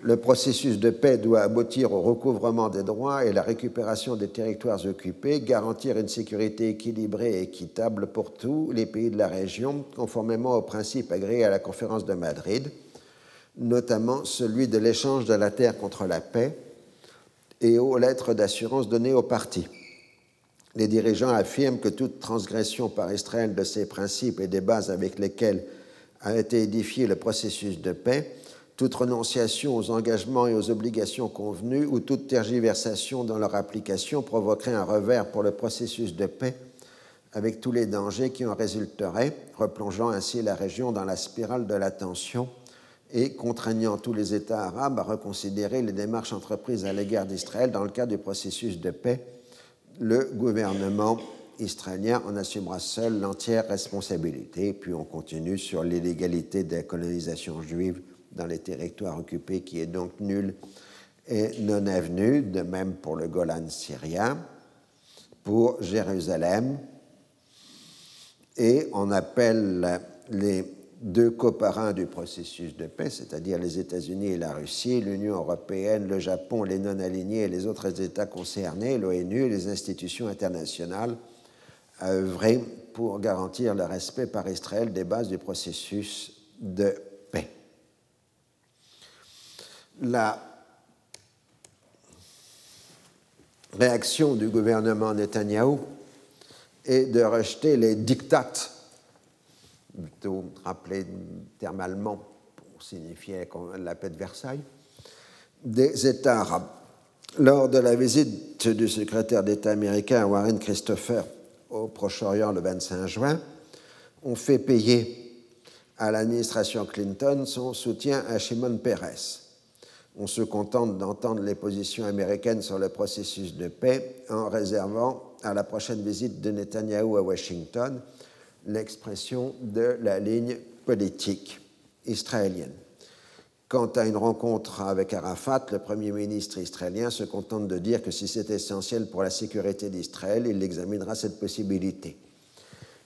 Le processus de paix doit aboutir au recouvrement des droits et la récupération des territoires occupés, garantir une sécurité équilibrée et équitable pour tous les pays de la région, conformément aux principes agréés à la conférence de Madrid, notamment celui de l'échange de la terre contre la paix et aux lettres d'assurance données aux partis. Les dirigeants affirment que toute transgression par Israël de ces principes et des bases avec lesquelles a été édifié le processus de paix toute renonciation aux engagements et aux obligations convenues ou toute tergiversation dans leur application provoquerait un revers pour le processus de paix avec tous les dangers qui en résulteraient, replongeant ainsi la région dans la spirale de la tension et contraignant tous les États arabes à reconsidérer les démarches entreprises à l'égard d'Israël dans le cadre du processus de paix. Le gouvernement israélien en assumera seul l'entière responsabilité. Puis on continue sur l'illégalité des colonisations juives dans les territoires occupés qui est donc nul et non avenu, de même pour le Golan syrien, pour Jérusalem, et on appelle les deux coparins du processus de paix, c'est-à-dire les États-Unis et la Russie, l'Union européenne, le Japon, les non-alignés et les autres États concernés, l'ONU les institutions internationales, à œuvrer pour garantir le respect par Israël des bases du processus de paix la réaction du gouvernement Netanyahou est de rejeter les dictats, plutôt rappelé terme allemand pour signifier la paix de Versailles, des États arabes. Lors de la visite du secrétaire d'État américain Warren Christopher au Proche-Orient le 25 juin, on fait payer à l'administration Clinton son soutien à Shimon Peres on se contente d'entendre les positions américaines sur le processus de paix en réservant à la prochaine visite de Netanyahou à Washington l'expression de la ligne politique israélienne. Quant à une rencontre avec Arafat, le Premier ministre israélien se contente de dire que si c'est essentiel pour la sécurité d'Israël, il examinera cette possibilité.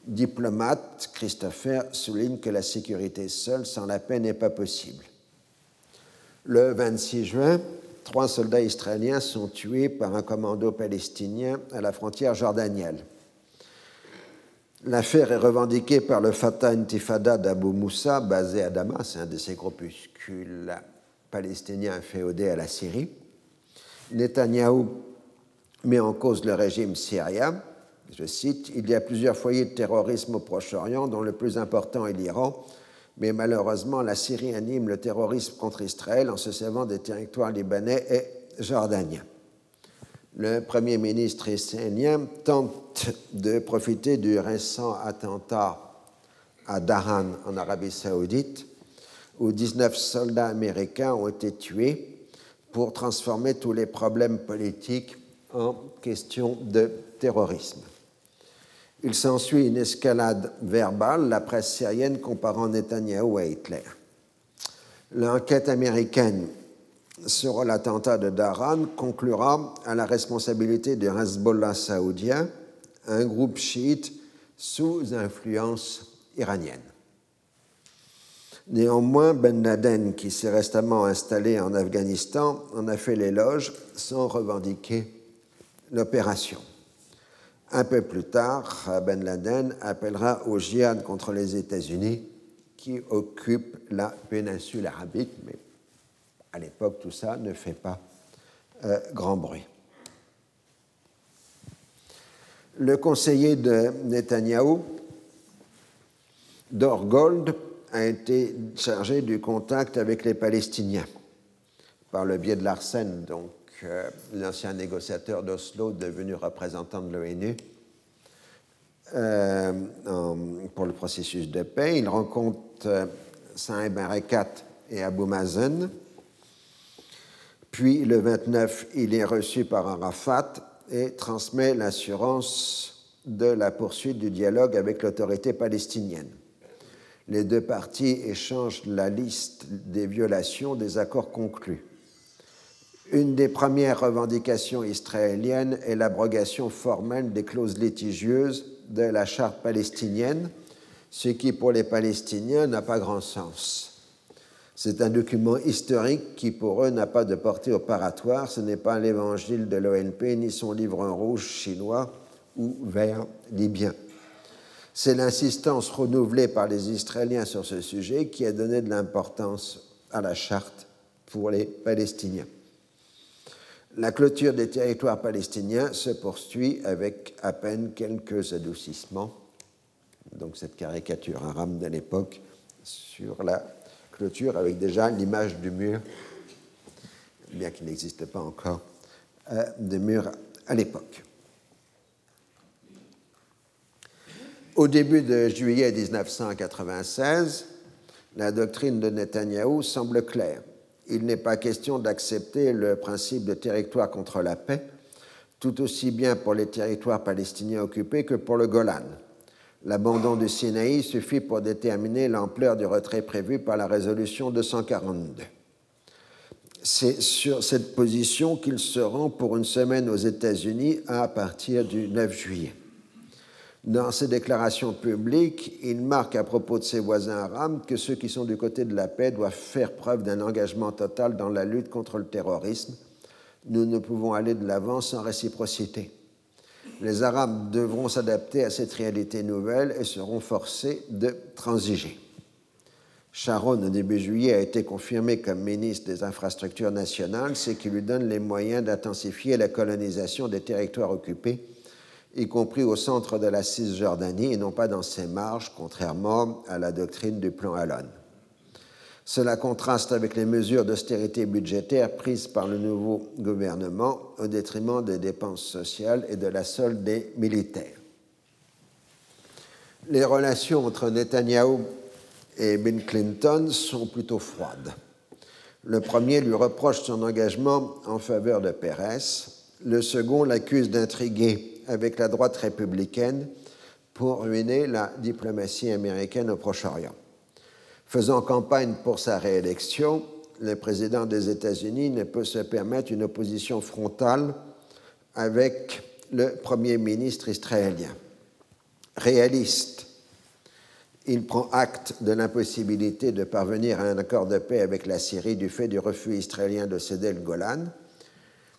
Diplomate, Christopher souligne que la sécurité seule sans la paix n'est pas possible. Le 26 juin, trois soldats israéliens sont tués par un commando palestinien à la frontière jordanienne. L'affaire est revendiquée par le Fatah Intifada d'Abu Moussa, basé à Damas, un de ces groupuscules palestiniens féodés à la Syrie. Netanyahou met en cause le régime syrien. Je cite Il y a plusieurs foyers de terrorisme au Proche-Orient, dont le plus important est l'Iran mais malheureusement, la Syrie anime le terrorisme contre Israël en se servant des territoires libanais et jordaniens. Le Premier ministre israélien tente de profiter du récent attentat à Dahan, en Arabie saoudite, où 19 soldats américains ont été tués pour transformer tous les problèmes politiques en questions de terrorisme. Il s'ensuit une escalade verbale, la presse syrienne comparant Netanyahou à Hitler. L'enquête américaine sur l'attentat de Daran conclura à la responsabilité du Hezbollah saoudien, un groupe chiite sous influence iranienne. Néanmoins, Ben Laden, qui s'est récemment installé en Afghanistan, en a fait l'éloge sans revendiquer l'opération. Un peu plus tard, Ben Laden appellera au djihad contre les États-Unis qui occupent la péninsule arabique, mais à l'époque, tout ça ne fait pas euh, grand bruit. Le conseiller de Netanyahou, Dorgold, a été chargé du contact avec les Palestiniens par le biais de l'Arsène, donc l'ancien négociateur d'Oslo, devenu représentant de l'ONU, euh, pour le processus de paix. Il rencontre euh, Saint Barakat et Abou Mazen Puis le 29, il est reçu par Arafat et transmet l'assurance de la poursuite du dialogue avec l'autorité palestinienne. Les deux parties échangent la liste des violations des accords conclus. Une des premières revendications israéliennes est l'abrogation formelle des clauses litigieuses de la charte palestinienne, ce qui pour les Palestiniens n'a pas grand sens. C'est un document historique qui pour eux n'a pas de portée opératoire, ce n'est pas l'évangile de l'ONP ni son livre rouge chinois ou vert libyen. C'est l'insistance renouvelée par les Israéliens sur ce sujet qui a donné de l'importance à la charte pour les Palestiniens. La clôture des territoires palestiniens se poursuit avec à peine quelques adoucissements. Donc cette caricature arabe de l'époque sur la clôture avec déjà l'image du mur, bien qu'il n'existe pas encore euh, de mur à l'époque. Au début de juillet 1996, la doctrine de Netanyahou semble claire il n'est pas question d'accepter le principe de territoire contre la paix, tout aussi bien pour les territoires palestiniens occupés que pour le Golan. L'abandon du Sinaï suffit pour déterminer l'ampleur du retrait prévu par la résolution 242. C'est sur cette position qu'il se rend pour une semaine aux États-Unis à partir du 9 juillet. Dans ses déclarations publiques, il marque à propos de ses voisins arabes que ceux qui sont du côté de la paix doivent faire preuve d'un engagement total dans la lutte contre le terrorisme. Nous ne pouvons aller de l'avant sans réciprocité. Les Arabes devront s'adapter à cette réalité nouvelle et seront forcés de transiger. Sharon, au début juillet, a été confirmé comme ministre des Infrastructures nationales, ce qui lui donne les moyens d'intensifier la colonisation des territoires occupés y compris au centre de la Cisjordanie et non pas dans ses marges, contrairement à la doctrine du plan Allon. Cela contraste avec les mesures d'austérité budgétaire prises par le nouveau gouvernement au détriment des dépenses sociales et de la solde des militaires. Les relations entre Netanyahou et Bill Clinton sont plutôt froides. Le premier lui reproche son engagement en faveur de Pérez, le second l'accuse d'intriguer avec la droite républicaine pour ruiner la diplomatie américaine au Proche-Orient. Faisant campagne pour sa réélection, le président des États-Unis ne peut se permettre une opposition frontale avec le Premier ministre israélien. Réaliste, il prend acte de l'impossibilité de parvenir à un accord de paix avec la Syrie du fait du refus israélien de céder le Golan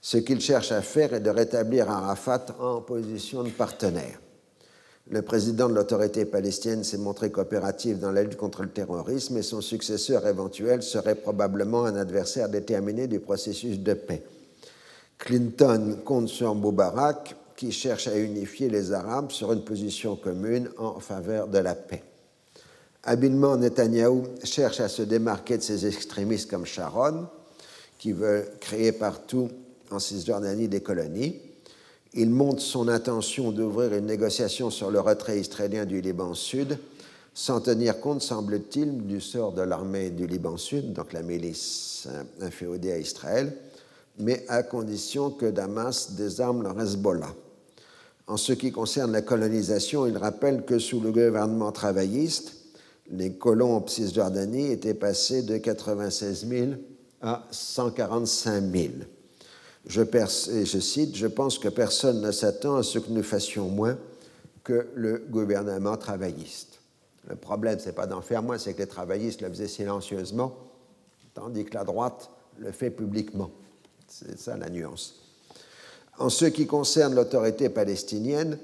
ce qu'il cherche à faire est de rétablir Arafat en position de partenaire. Le président de l'autorité palestinienne s'est montré coopératif dans la lutte contre le terrorisme et son successeur éventuel serait probablement un adversaire déterminé du processus de paix. Clinton compte sur Moubarak qui cherche à unifier les Arabes sur une position commune en faveur de la paix. Habilement, Netanyahou cherche à se démarquer de ses extrémistes comme Sharon, qui veut créer partout en Cisjordanie des colonies. Il montre son intention d'ouvrir une négociation sur le retrait israélien du Liban Sud, sans tenir compte, semble-t-il, du sort de l'armée du Liban Sud, donc la milice inféodée à Israël, mais à condition que Damas désarme le Hezbollah. En ce qui concerne la colonisation, il rappelle que sous le gouvernement travailliste, les colons en Cisjordanie étaient passés de 96 000 à 145 000. Je, pense que personne ne s'attend à ce que nous fassions moins que le gouvernement travailliste. Le problème, ce n'est pas d'en faire moins, c'est que les travaillistes le faisaient silencieusement, tandis que la droite le fait publiquement. C'est ça la nuance. En ce qui concerne l'autorité palestinienne,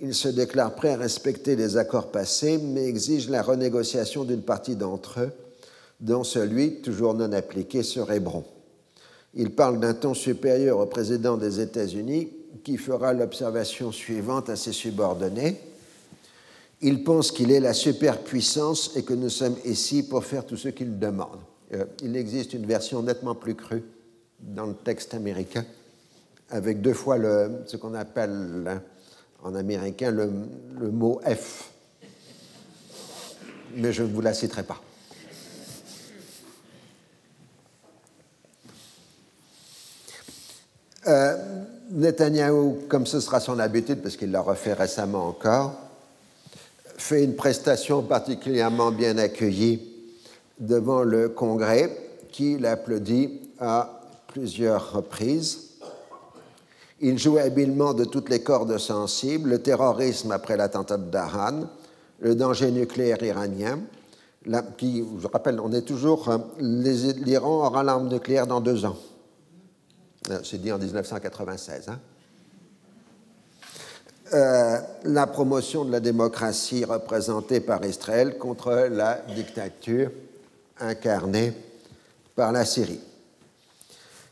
il se déclare prêt à respecter les accords passés, mais exige la renégociation d'une partie d'entre eux, dont celui, toujours non appliqué, sur Hébron. Il parle d'un ton supérieur au président des États-Unis qui fera l'observation suivante à ses subordonnés. Il pense qu'il est la superpuissance et que nous sommes ici pour faire tout ce qu'il demande. Euh, il existe une version nettement plus crue dans le texte américain, avec deux fois ce qu'on appelle en américain le, le mot F. Mais je ne vous la citerai pas. Netanyahou, comme ce sera son habitude, parce qu'il l'a refait récemment encore, fait une prestation particulièrement bien accueillie devant le Congrès, qui l'applaudit à plusieurs reprises. Il joue habilement de toutes les cordes sensibles, le terrorisme après l'attentat de Dahan, le danger nucléaire iranien, qui, je rappelle, on est toujours, euh, l'Iran aura l'arme nucléaire dans deux ans. C'est dit en 1996. Hein. Euh, la promotion de la démocratie représentée par Israël contre la dictature incarnée par la Syrie.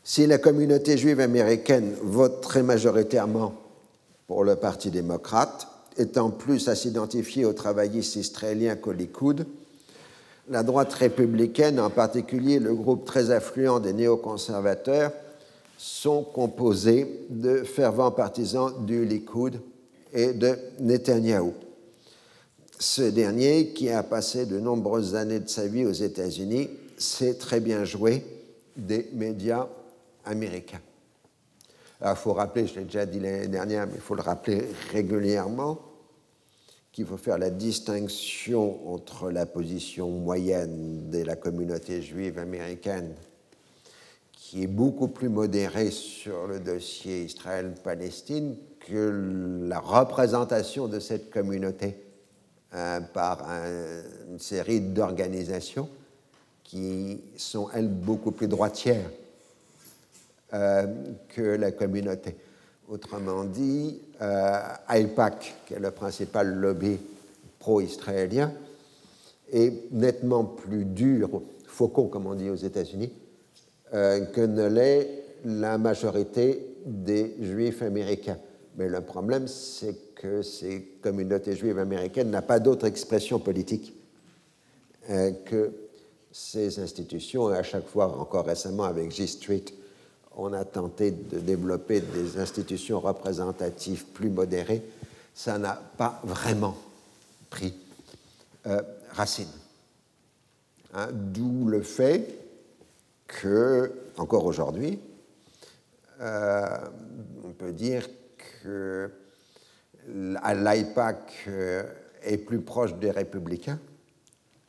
Si la communauté juive américaine vote très majoritairement pour le Parti démocrate, étant plus à s'identifier aux travaillistes israéliens qu'au Likoud, la droite républicaine, en particulier le groupe très affluent des néoconservateurs, sont composés de fervents partisans du Likoud et de Netanyahou. Ce dernier, qui a passé de nombreuses années de sa vie aux États-Unis, sait très bien jouer des médias américains. il faut rappeler, je l'ai déjà dit l'année dernière, mais il faut le rappeler régulièrement, qu'il faut faire la distinction entre la position moyenne de la communauté juive américaine, qui est beaucoup plus modérée sur le dossier Israël-Palestine, que la représentation de cette communauté euh, par une série d'organisations qui sont, elles, beaucoup plus droitières euh, que la communauté. Autrement dit, euh, AIPAC, qui est le principal lobby pro-israélien, est nettement plus dur, faucon comme on dit aux États-Unis, que ne l'est la majorité des juifs américains. Mais le problème, c'est que ces communautés juives américaines n'ont pas d'autre expression politique euh, que ces institutions. Et à chaque fois, encore récemment avec G Street, on a tenté de développer des institutions représentatives plus modérées. Ça n'a pas vraiment pris euh, racine. Hein, d'où le fait que, encore aujourd'hui, euh, on peut dire que l'AIPAC euh, est plus proche des républicains,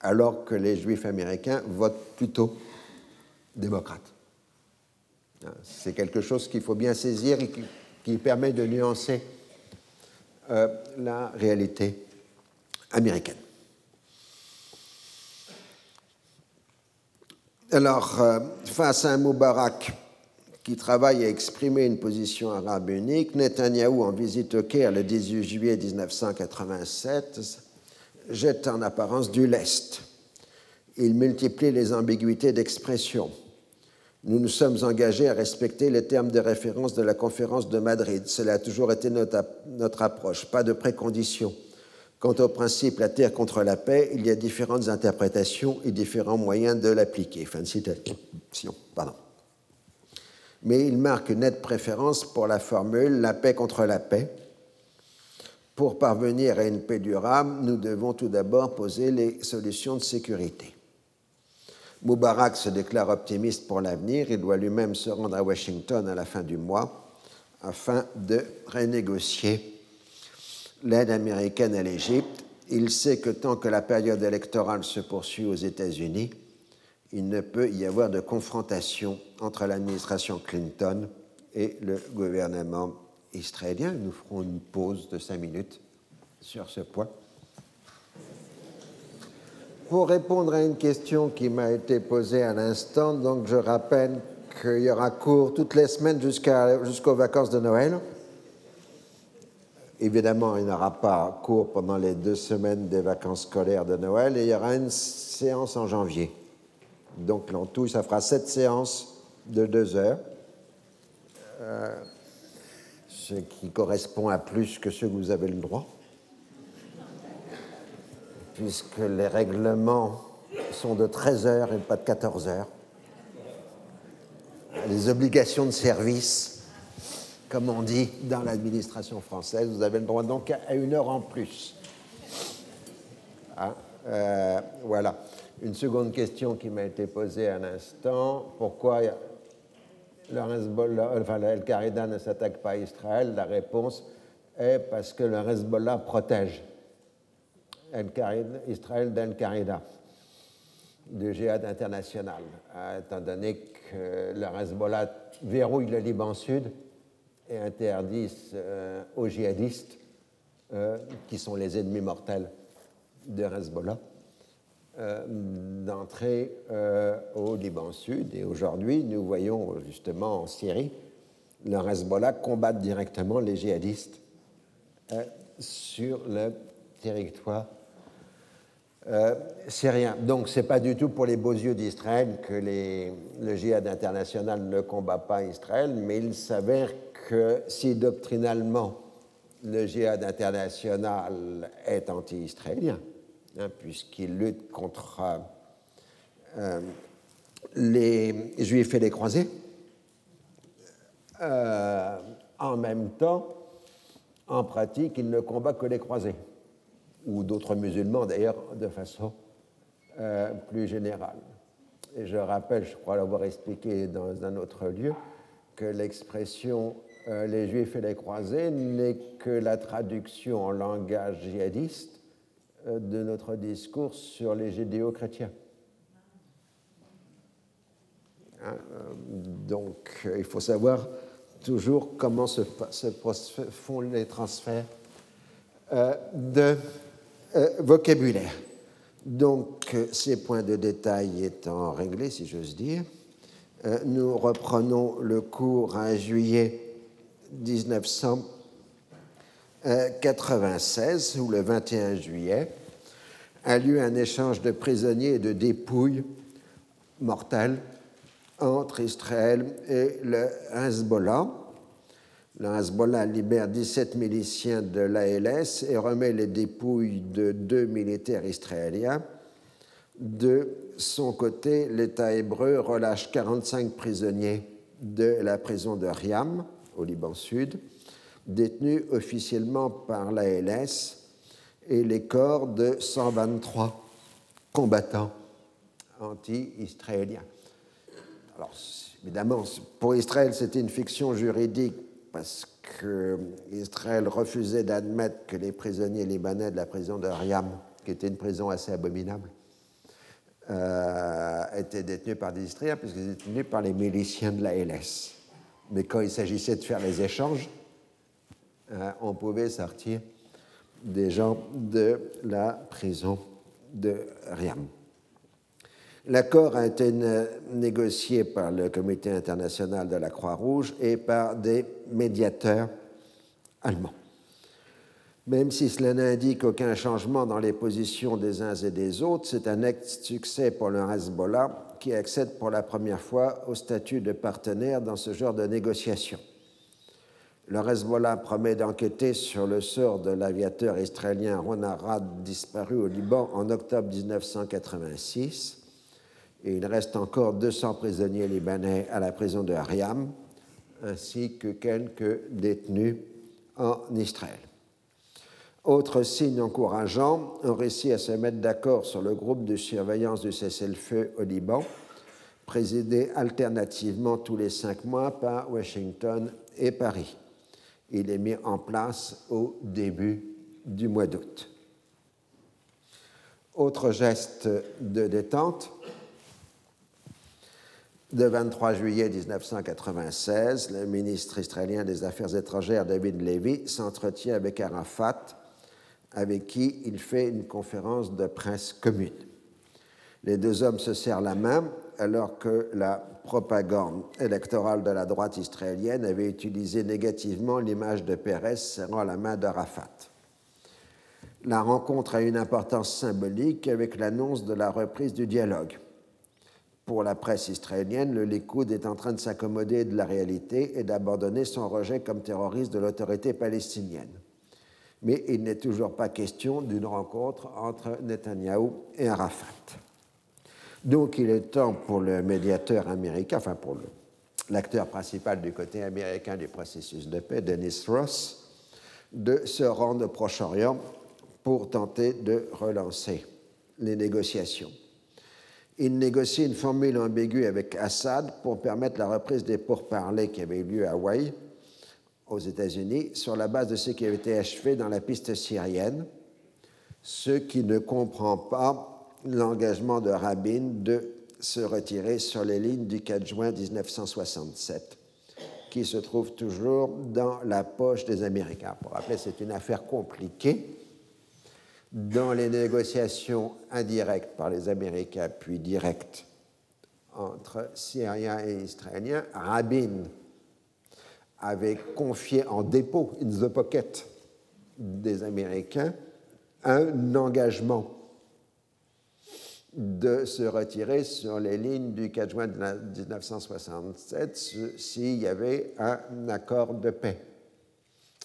alors que les juifs américains votent plutôt démocrates. C'est quelque chose qu'il faut bien saisir et qui, permet de nuancer euh, la réalité américaine. Alors, euh, face à un Moubarak qui travaille à exprimer une position arabe unique, Netanyahou, en visite au Caire le 18 juillet 1987, jette en apparence du lest. Il multiplie les ambiguïtés d'expression nous nous sommes engagés à respecter les termes de référence de la conférence de Madrid. Cela a toujours été notre, notre approche, pas de préconditions. Quant au principe la terre contre la paix, il y a différentes interprétations et différents moyens de l'appliquer. Fin. Mais il marque une nette préférence pour la formule la paix contre la paix. Pour parvenir à une paix durable, nous devons tout d'abord poser les solutions de sécurité. Moubarak se déclare optimiste pour l'avenir. Il doit lui-même se rendre à Washington à la fin du mois afin de renégocier l'aide américaine à l'Égypte. Il sait que tant que la période électorale se poursuit aux États-Unis, il ne peut y avoir de confrontation entre l'administration Clinton et le gouvernement israélien. Nous ferons une pause de cinq minutes sur ce point pour répondre à une question qui m'a été posée à l'instant, donc je rappelle qu'il y aura cours toutes les semaines jusqu'aux vacances de Noël. Évidemment, il n'y aura pas cours pendant les deux semaines des vacances scolaires de Noël et il y aura une séance en janvier. Donc, en tout, ça fera sept séances de deux heures, euh, ce qui correspond à plus que ce que vous avez le droit puisque les règlements sont de 13 heures et pas de 14 heures. Les obligations de service, comme on dit dans l'administration française, vous avez le droit donc à une heure en plus. Hein, euh, voilà. Une seconde question qui m'a été posée à l'instant. Pourquoi le Hezbollah, enfin, Al-Qaïda ne s'attaque pas à Israël? La réponse est parce que le Hezbollah protège Israël d'Al-Qaïda, du djihad international, étant donné que le Hezbollah verrouille le Liban Sud et interdit euh, aux djihadistes, euh, qui sont les ennemis mortels de Hezbollah, euh, d'entrer au Liban Sud. Et aujourd'hui, nous voyons justement en Syrie le Hezbollah combattre directement les djihadistes sur le territoire syrien. Donc, ce n'est pas du tout pour les beaux yeux d'Israël que le djihad international ne combat pas Israël, mais il s'avère que si doctrinalement le djihad international est anti-israélien, hein, puisqu'il lutte contre euh, les juifs et les croisés, euh, en même temps, en pratique, il ne combat que les croisés ou d'autres musulmans d'ailleurs de façon euh, plus générale. Et je rappelle, je crois l'avoir expliqué dans un autre lieu, que l'expression euh, les juifs et les croisés n'est que la traduction en langage djihadiste euh, de notre discours sur les judéo-chrétiens. Hein, donc il faut savoir toujours comment se, se font les transferts de euh, vocabulaire. Donc, euh, ces points de détail étant réglés, si j'ose dire, euh, nous reprenons le cours en juillet 1996, où le 21 juillet a lieu un échange de prisonniers et de dépouilles mortelles entre Israël et le Hezbollah le Hezbollah libère 17 miliciens de l'ALS et remet les dépouilles de deux militaires israéliens. De son côté, l'État hébreu relâche 45 prisonniers de la prison de Riam, au Liban Sud, détenus officiellement par l'ALS, et les corps de 123 combattants anti-israéliens. Alors, évidemment, pour Israël, c'était une fiction juridique parce qu'Israël refusait d'admettre que les prisonniers libanais de la prison de Riam, qui était une prison assez abominable, euh, étaient détenus par des Israéliens, puisqu'ils étaient détenus par les miliciens de la LS. Mais quand il s'agissait de faire les échanges, euh, on pouvait sortir des gens de la prison de Riam. L'accord a été négocié par le Comité international de la Croix-Rouge et par des médiateurs allemands. Même si cela n'indique aucun changement dans les positions des uns et des autres, c'est un ex-succès pour le Hezbollah qui accède pour la première fois au statut de partenaire dans ce genre de négociations. Le Hezbollah promet d'enquêter sur le sort de l'aviateur israélien Ron Arad disparu au Liban en octobre 1986 et il reste encore 200 prisonniers libanais à la prison de Ariam, ainsi que quelques détenus en Israël. Autre signe encourageant, on réussit à se mettre d'accord sur le groupe de surveillance du cessez-le-feu au Liban, présidé alternativement tous les cinq mois par Washington et Paris. Il est mis en place au début du mois d'août. Autre geste de détente, le 23 juillet 1996, le ministre israélien des Affaires étrangères David Levy s'entretient avec Arafat, avec qui il fait une conférence de presse commune. Les deux hommes se serrent la main alors que la propagande électorale de la droite israélienne avait utilisé négativement l'image de Pérez serrant la main d'Arafat. La rencontre a une importance symbolique avec l'annonce de la reprise du dialogue. Pour la presse israélienne, le Likoud est en train de s'accommoder de la réalité et d'abandonner son rejet comme terroriste de l'autorité palestinienne. Mais il n'est toujours pas question d'une rencontre entre Netanyahou et Arafat. Donc il est temps pour le médiateur américain, enfin pour l'acteur principal du côté américain du processus de paix, Dennis Ross, de se rendre au Proche-Orient pour tenter de relancer les négociations. Il négocie une formule ambiguë avec Assad pour permettre la reprise des pourparlers qui avaient eu lieu à Hawaï, aux États-Unis, sur la base de ce qui avait été achevé dans la piste syrienne, ce qui ne comprend pas l'engagement de Rabin de se retirer sur les lignes du 4 juin 1967, qui se trouve toujours dans la poche des Américains. Pour rappeler, c'est une affaire compliquée. Dans les négociations indirectes par les Américains, puis directes entre Syriens et Israéliens, Rabin avait confié en dépôt, in the pocket, des Américains, un engagement de se retirer sur les lignes du 4 juin 1967 s'il y avait un accord de paix.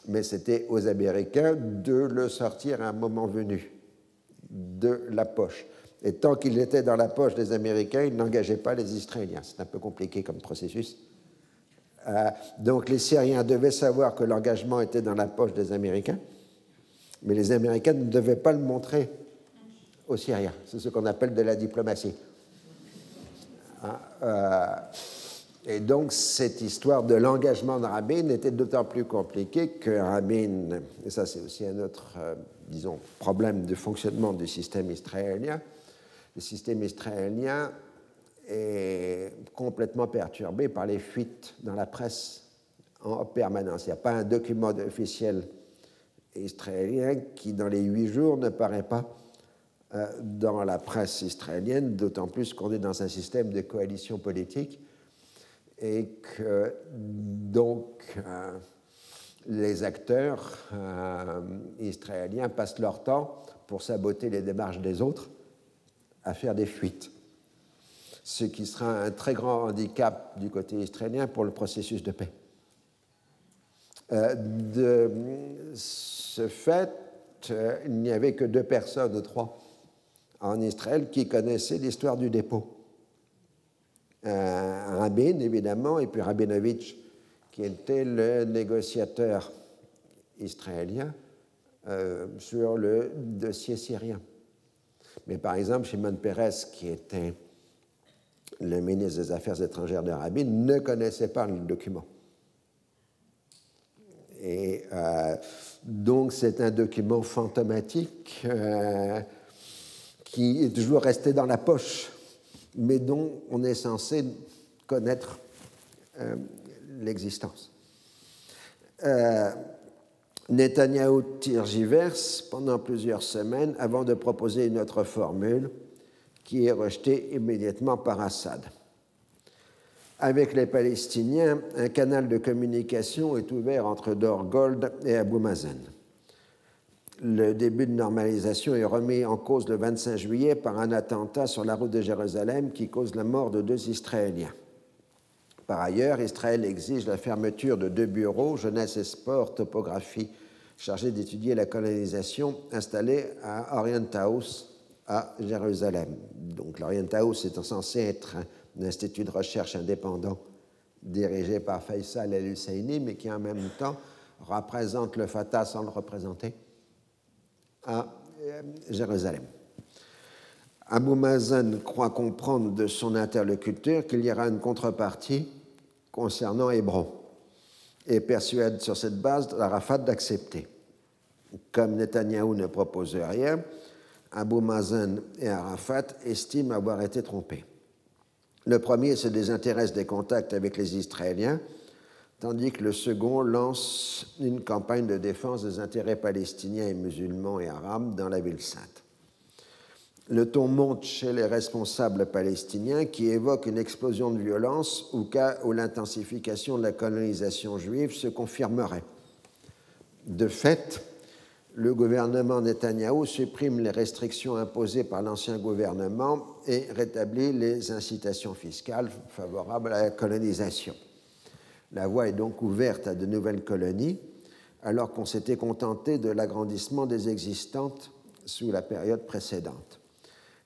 Mais c'était aux Américains de le sortir à un moment venu de la poche. Et tant qu'il était dans la poche des Américains, il n'engageait pas les Israéliens. C'est un peu compliqué comme processus. Euh, donc les Syriens devaient savoir que l'engagement était dans la poche des Américains, mais les Américains ne devaient pas le montrer aux Syriens. C'est ce qu'on appelle de la diplomatie. Hein, euh, et donc, cette histoire de l'engagement de Rabin était d'autant plus compliquée que Rabin, et ça c'est aussi un autre, euh, disons, problème de fonctionnement du système israélien, le système israélien est complètement perturbé par les fuites dans la presse en permanence. Il n'y a pas un document officiel israélien qui, dans les huit jours, ne paraît pas euh, dans la presse israélienne, d'autant plus qu'on est dans un système de coalition politique et que donc euh, les acteurs euh, israéliens passent leur temps pour saboter les démarches des autres à faire des fuites, ce qui sera un très grand handicap du côté israélien pour le processus de paix. de ce fait, il n'y avait que deux personnes, trois, en Israël qui connaissaient l'histoire du dépôt. Euh, Rabin, évidemment, et puis Rabinovitch, qui était le négociateur israélien euh, sur le dossier syrien. Mais par exemple, Shimon Peres, qui était le ministre des Affaires étrangères de Rabin, ne connaissait pas le document. Et euh, donc, c'est un document fantomatique qui est toujours resté dans la poche, mais dont on est censé connaître euh, l'existence. Euh, Netanyahou tergiverse pendant plusieurs semaines avant de proposer une autre formule qui est rejetée immédiatement par Assad. Avec les Palestiniens, un canal de communication est ouvert entre Dorgold et Abu Mazen le début de normalisation est remis en cause le 25 juillet par un attentat sur la route de Jérusalem qui cause la mort de deux Israéliens. Par ailleurs, Israël exige la fermeture de deux bureaux, jeunesse et sport, topographie, chargés d'étudier la colonisation, installés à Orient House à Jérusalem. Donc l'Orient House est censé être un institut de recherche indépendant dirigé par Faisal el-Husseini, mais qui en même temps représente le Fatah sans le représenter à euh, Jérusalem. Abou Mazen croit comprendre de son interlocuteur qu'il y aura une contrepartie concernant Hébron et persuade sur cette base Arafat d'accepter. Comme Netanyahou ne propose rien, Abou Mazen et Arafat estiment avoir été trompés. Le premier se désintéresse des contacts avec les Israéliens tandis que le second lance une campagne de défense des intérêts palestiniens et musulmans et arabes dans la ville sainte. Le ton monte chez les responsables palestiniens qui évoquent une explosion de violence au cas où l'intensification de la colonisation juive se confirmerait. De fait, le gouvernement Netanyahou supprime les restrictions imposées par l'ancien gouvernement et rétablit les incitations fiscales favorables à la colonisation. La voie est donc ouverte à de nouvelles colonies, alors qu'on s'était contenté de l'agrandissement des existantes sous la période précédente.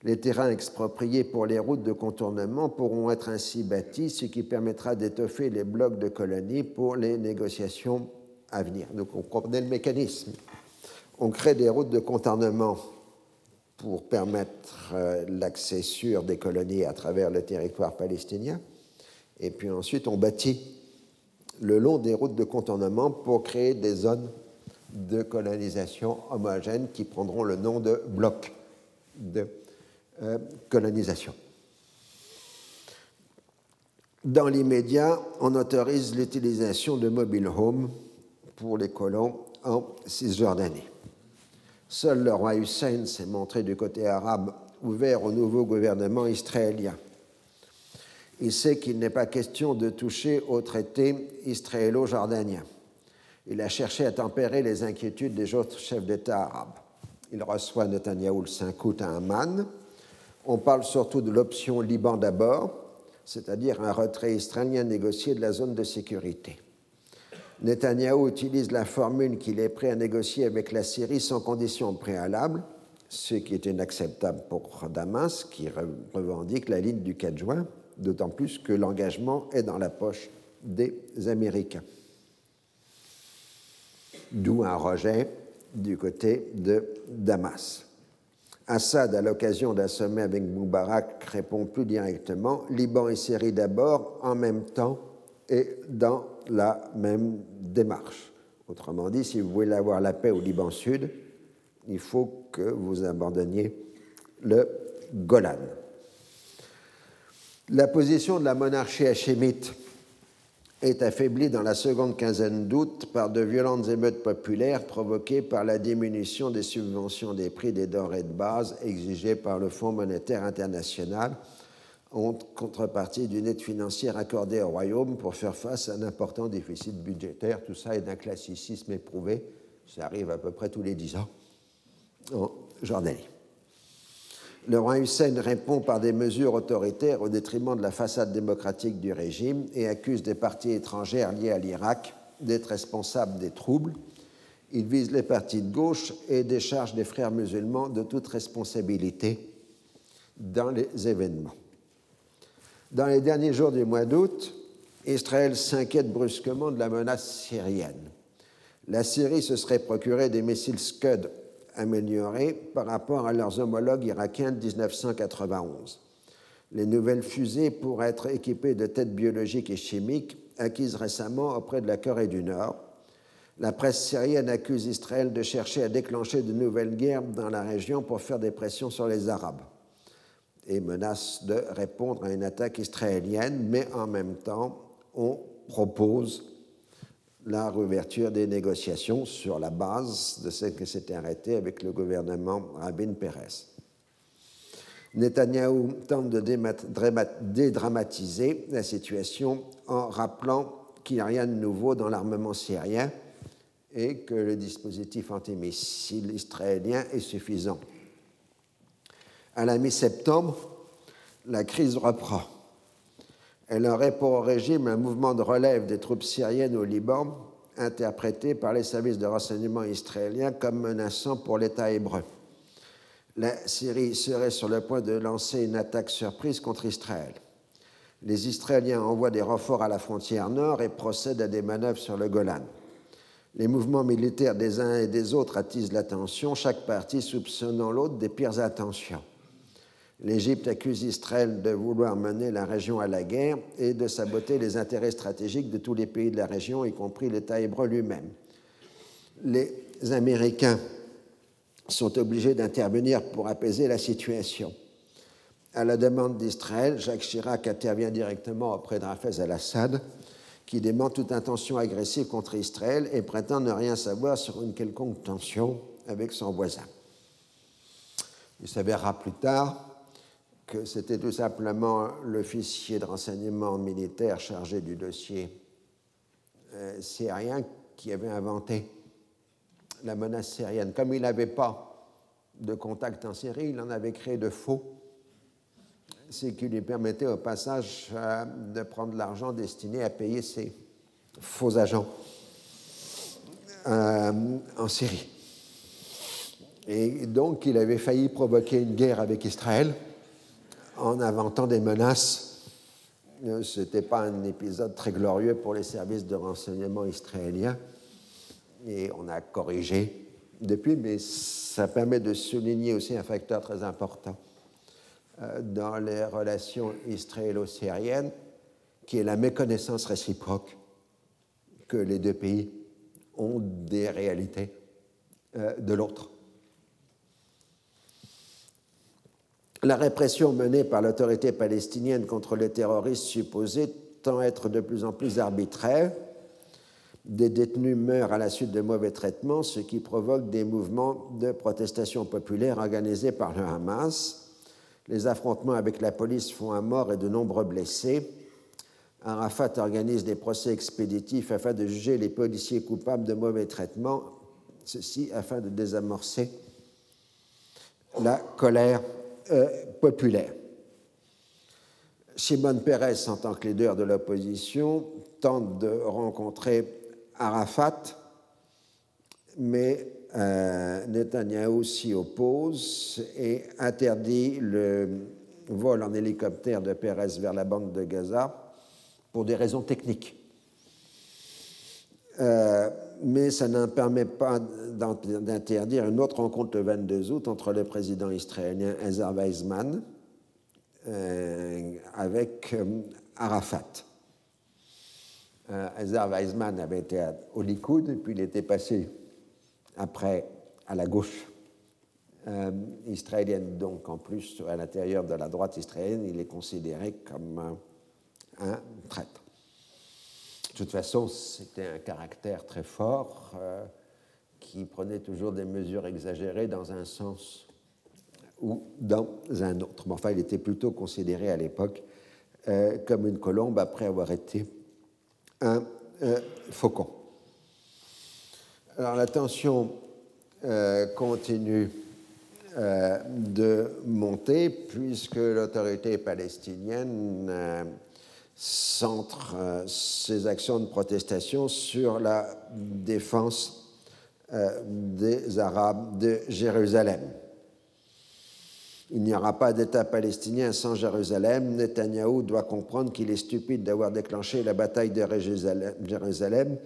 Les terrains expropriés pour les routes de contournement pourront être ainsi bâtis, ce qui permettra d'étoffer les blocs de colonies pour les négociations à venir. Donc on comprenait le mécanisme. On crée des routes de contournement pour permettre euh, l'accès sûr des colonies à travers le territoire palestinien. Et puis ensuite, on bâtit le long des routes de contournement pour créer des zones de colonisation homogènes qui prendront le nom de blocs de euh, colonisation. Dans l'immédiat, on autorise l'utilisation de mobile homes pour les colons en Cisjordanie. Seul le roi Hussein s'est montré du côté arabe ouvert au nouveau gouvernement israélien. Il sait qu'il n'est pas question de toucher au traité israélo-jordanien. Il a cherché à tempérer les inquiétudes des autres chefs d'État arabes. Il reçoit Netanyahou le 5 août à Amman. On parle surtout de l'option Liban d'abord, c'est-à-dire un retrait israélien négocié de la zone de sécurité. Netanyahou utilise la formule qu'il est prêt à négocier avec la Syrie sans condition préalable, ce qui est inacceptable pour Damas, qui revendique la ligne du 4 juin, d'autant plus que l'engagement est dans la poche des Américains. D'où un rejet du côté de Damas. Assad, à l'occasion d'un sommet avec Moubarak, répond plus directement Liban et Syrie d'abord, en même temps et dans la même démarche. Autrement dit, si vous voulez avoir la paix au Liban Sud, il faut que vous abandonniez le Golan. La position de la monarchie hachémite est affaiblie dans la seconde quinzaine d'août par de violentes émeutes populaires provoquées par la diminution des subventions des prix des denrées de base exigées par le Fonds monétaire international en contrepartie d'une aide financière accordée au Royaume pour faire face à un important déficit budgétaire. Tout ça est d'un classicisme éprouvé. Ça arrive à peu près tous les dix ans en Jordanie. Le roi Hussein répond par des mesures autoritaires au détriment de la façade démocratique du régime et accuse des partis étrangères liés à l'Irak d'être responsables des troubles. Il vise les partis de gauche et décharge les frères musulmans de toute responsabilité dans les événements. Dans les derniers jours du mois d'août, Israël s'inquiète brusquement de la menace syrienne. La Syrie se serait procuré des missiles Scud améliorés par rapport à leurs homologues irakiens de 1991. Les nouvelles fusées pourraient être équipées de têtes biologiques et chimiques acquises récemment auprès de la Corée du Nord. La presse syrienne accuse Israël de chercher à déclencher de nouvelles guerres dans la région pour faire des pressions sur les Arabes et menace de répondre à une attaque israélienne, mais en même temps, on propose la réouverture des négociations sur la base de ce qui s'était arrêté avec le gouvernement Rabin Peres. Netanyahou tente de dédramatiser la situation en rappelant qu'il n'y a rien de nouveau dans l'armement syrien et que le dispositif antimissile israélien est suffisant. À la mi-septembre, la crise reprend. Elle aurait pour régime un mouvement de relève des troupes syriennes au Liban, interprété par les services de renseignement israéliens comme menaçant pour l'État hébreu. La Syrie serait sur le point de lancer une attaque surprise contre Israël. Les Israéliens envoient des renforts à la frontière nord et procèdent à des manœuvres sur le Golan. Les mouvements militaires des uns et des autres attisent l'attention, chaque partie soupçonnant l'autre des pires intentions l'Égypte accuse Israël de vouloir mener la région à la guerre et de saboter les intérêts stratégiques de tous les pays de la région, y compris l'État hébreu lui-même. Les Américains sont obligés d'intervenir pour apaiser la situation. À la demande d'Israël, Jacques Chirac intervient directement auprès de Rafez al-Assad, qui dément toute intention agressive contre Israël et prétend ne rien savoir sur une quelconque tension avec son voisin. Il s'avérera plus tard c'était tout simplement l'officier de renseignement militaire chargé du dossier euh, syrien qui avait inventé la menace syrienne. Comme il n'avait pas de contact en Syrie, il en avait créé de faux, ce qui lui permettait au passage euh, de prendre l'argent destiné à payer ses faux agents euh, en Syrie. Et donc il avait failli provoquer une guerre avec Israël en inventant des menaces. Euh, Ce n'était pas un épisode très glorieux pour les services de renseignement israéliens et on a corrigé depuis, mais ça permet de souligner aussi un facteur très important euh, dans les relations israélo-syriennes, qui est la méconnaissance réciproque que les deux pays ont des réalités euh, de l'autre. La répression menée par l'autorité palestinienne contre les terroristes supposés tend à être de plus en plus arbitraire. Des détenus meurent à la suite de mauvais traitements, ce qui provoque des mouvements de protestation populaire organisés par le Hamas. Les affrontements avec la police font un mort et de nombreux blessés. Arafat organise des procès expéditifs afin de juger les policiers coupables de mauvais traitements, ceci afin de désamorcer la colère euh, populaire. Shimon Peres, en tant que leader de l'opposition, tente de rencontrer Arafat, mais euh, Netanyahou s'y oppose et interdit le vol en hélicoptère de Peres vers la bande de Gaza pour des raisons techniques. Euh, mais ça ne permet pas d'interdire une autre rencontre le 22 août entre le président israélien Ezer Weizmann euh, avec euh, Arafat. Ezer Weizmann avait été au Likoud, puis il était passé après à la gauche israélienne, donc en plus à l'intérieur de la droite israélienne, il est considéré comme un traître. De toute façon, c'était un caractère très fort euh, qui prenait toujours des mesures exagérées dans un sens ou dans un autre. Mais enfin, il était plutôt considéré à l'époque euh, comme une colombe après avoir été un euh, faucon. Alors la tension continue de monter puisque l'autorité palestinienne centre euh, ses actions de protestation sur la défense euh, des Arabes de Jérusalem. Il n'y aura pas d'État palestinien sans Jérusalem. Netanyahou doit comprendre qu'il est stupide d'avoir déclenché la bataille de Jérusalem.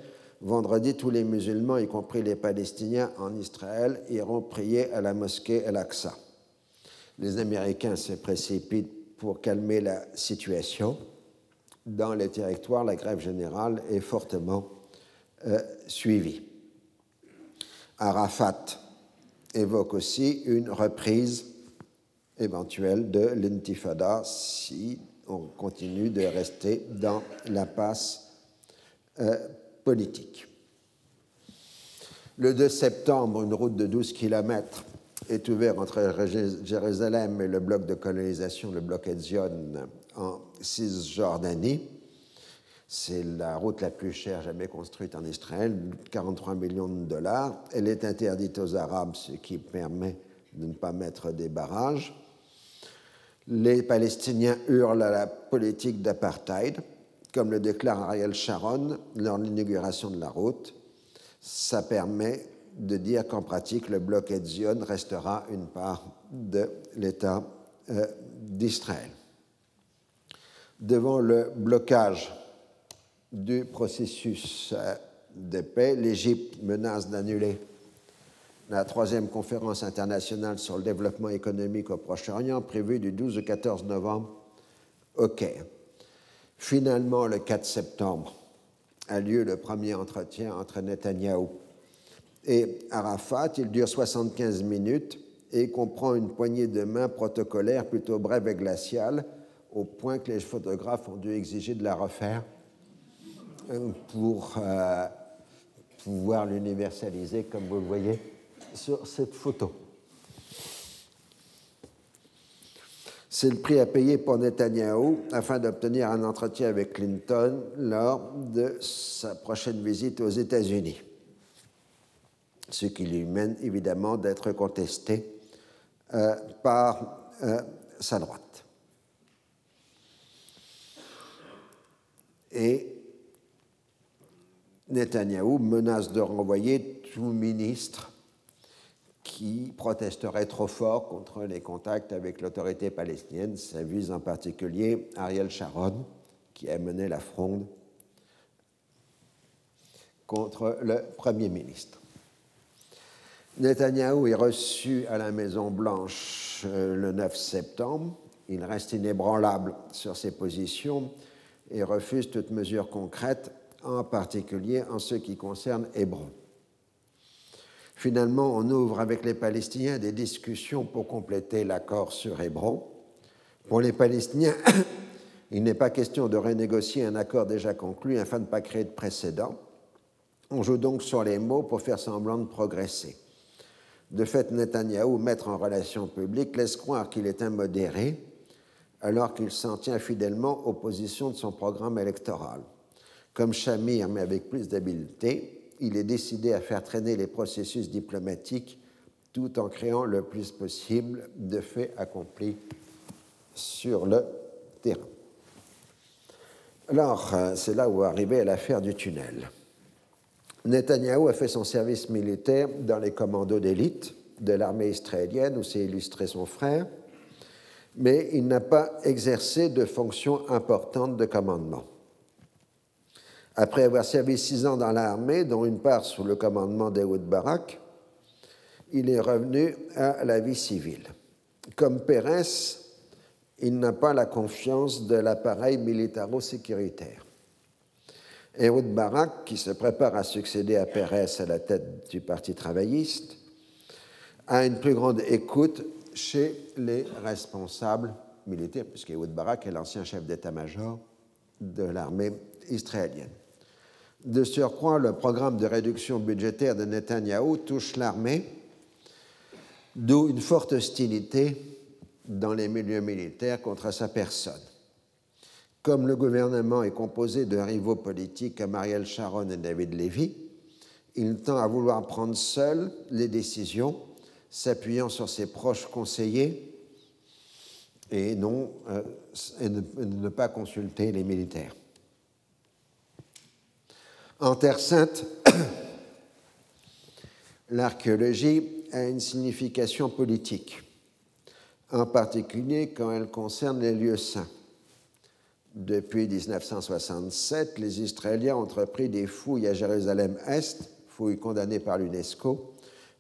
Vendredi, tous les musulmans, y compris les Palestiniens en Israël, iront prier à la mosquée El-Aqsa. Les Américains se précipitent pour calmer la situation dans les territoires, la grève générale est fortement euh, suivie. Arafat évoque aussi une reprise éventuelle de l'intifada si on continue de rester dans l'impasse euh, politique. Le 2 septembre, une route de 12 km est ouverte entre Jérusalem et le bloc de colonisation, le bloc Ezion, en Cisjordanie. C'est la route la plus chère jamais construite en Israël, 43 millions de dollars. Elle est interdite aux Arabes, ce qui permet de ne pas mettre des barrages. Les Palestiniens hurlent à la politique d'apartheid, comme le déclare Ariel Sharon lors de l'inauguration de la route. Ça permet de dire qu'en pratique, le bloc Zion restera une part de l'État euh, d'Israël devant le blocage du processus euh, de paix, l'Égypte menace d'annuler la troisième conférence internationale sur le développement économique au Proche-Orient prévue du 12 au 14 novembre au Caire. Finalement, le 4 septembre, a lieu le premier entretien entre Netanyahou et Arafat. Il dure 75 minutes et comprend une poignée de main protocolaire plutôt brève et glaciale au point que les photographes ont dû exiger de la refaire euh, pour euh, pouvoir l'universaliser, comme vous le voyez sur cette photo. C'est le prix à payer pour Netanyahou afin d'obtenir un entretien avec Clinton lors de sa prochaine visite aux États-Unis, ce qui lui mène évidemment d'être contesté euh, par sa droite. Et Netanyahou menace de renvoyer tout ministre qui protesterait trop fort contre les contacts avec l'autorité palestinienne. Ça vise en particulier Ariel Sharon, qui a mené la fronde contre le Premier ministre. Netanyahou est reçu à la Maison-Blanche euh, le 9 septembre. Il reste inébranlable sur ses positions et refuse toute mesure concrète, en particulier en ce qui concerne Hébron. Finalement, on ouvre avec les Palestiniens des discussions pour compléter l'accord sur Hébron. Pour les Palestiniens, il n'est pas question de renégocier un accord déjà conclu afin de ne pas créer de précédent. On joue donc sur les mots pour faire semblant de progresser. De fait, Netanyahou, mettre en relation publique, laisse croire qu'il est immodéré, alors qu'il s'en tient fidèlement aux positions de son programme électoral. Comme Shamir, mais avec plus d'habileté, il est décidé à faire traîner les processus diplomatiques tout en créant le plus possible de faits accomplis sur le terrain. Alors, euh, c'est là où arrivait l'affaire du tunnel. Netanyahou a fait son service militaire dans les commandos d'élite de l'armée israélienne, où s'est illustré son frère, mais il n'a pas exercé de fonction importante de commandement. Après avoir servi six ans dans l'armée, dont une part sous le commandement d'Ehoud Barak, il est revenu à la vie civile. Comme Pérez, il n'a pas la confiance de l'appareil militaro-sécuritaire. Ehud Barak, qui se prépare à succéder à Pérez à la tête du Parti travailliste, a une plus grande écoute chez les responsables militaires, puisque Ehud Barak est l'ancien chef d'état-major de l'armée israélienne. De surcroît, le programme de réduction budgétaire de Netanyahou touche l'armée, d'où une forte hostilité dans les milieux militaires contre sa personne. Comme le gouvernement est composé de rivaux politiques comme Ariel Sharon et David Levy, il tend à vouloir prendre seul les décisions, s'appuyant sur ses proches conseillers et, non, euh, et ne pas consulter les militaires. En Terre sainte, l'archéologie a une signification politique, en particulier quand elle concerne les lieux saints. Depuis 1967, les Israéliens ont entrepris des fouilles à Jérusalem-Est, fouilles condamnées par l'UNESCO,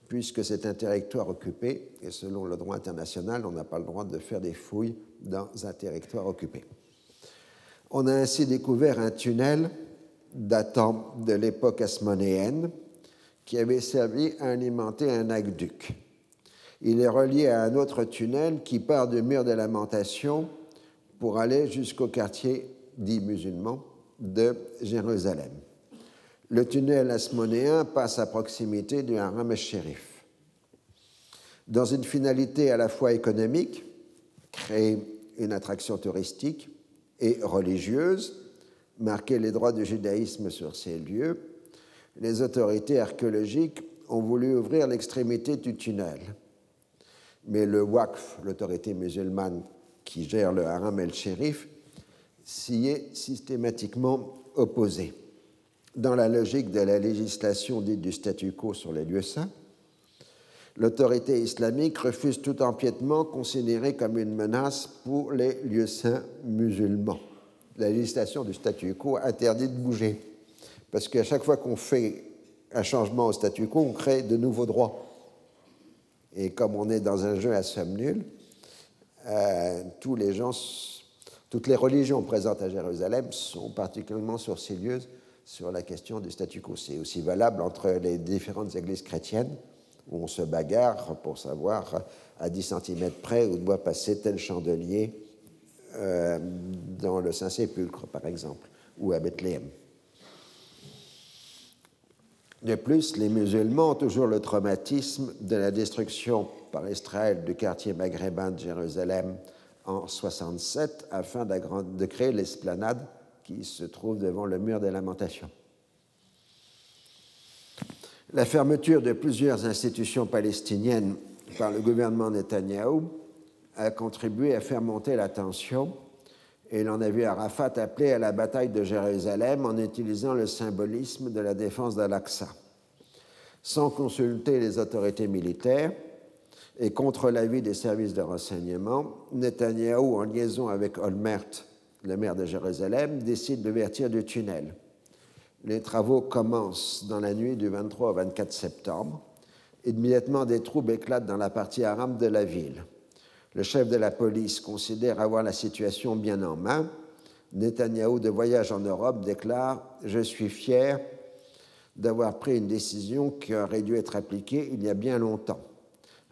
puisque c'est un territoire occupé, et selon le droit international, on n'a pas le droit de faire des fouilles dans un territoire occupé. On a ainsi découvert un tunnel datant de l'époque asmonéenne qui avait servi à alimenter un aqueduc. Il est relié à un autre tunnel qui part du mur de lamentation pour aller jusqu'au quartier dit musulman de Jérusalem. Le tunnel asmonéen passe à proximité du haram shérif. Dans une finalité à la fois économique, créer une attraction touristique et religieuse, marquer les droits du judaïsme sur ces lieux, les autorités archéologiques ont voulu ouvrir l'extrémité du tunnel. Mais le Waqf, l'autorité musulmane qui gère le haram el-Shérif, s'y est systématiquement opposé. Dans la logique de la législation dite du statu quo sur les lieux saints, l'autorité islamique refuse tout empiètement considéré comme une menace pour les lieux saints musulmans. La législation du statu quo interdit de bouger, parce qu'à chaque fois qu'on fait un changement au statu quo, on crée de nouveaux droits. Et comme on est dans un jeu à somme nulle, euh, toutes les religions présentes à Jérusalem sont particulièrement sourcilieuses sur la question du statu quo. C'est aussi valable entre les différentes églises chrétiennes où on se bagarre pour savoir à 10 cm près où doit passer tel chandelier euh, dans le Saint-Sépulcre, par exemple, ou à Bethléem. De plus, les musulmans ont toujours le traumatisme de la destruction par Israël du quartier maghrébin de Jérusalem en 67 afin de créer l'esplanade qui se trouve devant le mur des lamentations. La fermeture de plusieurs institutions palestiniennes par le gouvernement Netanyahou a contribué à faire monter la tension et l'on a vu Arafat appeler à la bataille de Jérusalem en utilisant le symbolisme de la défense d'Al-Aqsa. Sans consulter les autorités militaires, et contre l'avis des services de renseignement, Netanyahou, en liaison avec Olmert, le maire de Jérusalem, décide d'ouverture du tunnel. Les travaux commencent dans la nuit du 23 au 24 septembre Immédiatement, des troubles éclatent dans la partie arabe de la ville. Le chef de la police considère avoir la situation bien en main. Netanyahou, de voyage en Europe, déclare Je suis fier d'avoir pris une décision qui aurait dû être appliquée il y a bien longtemps.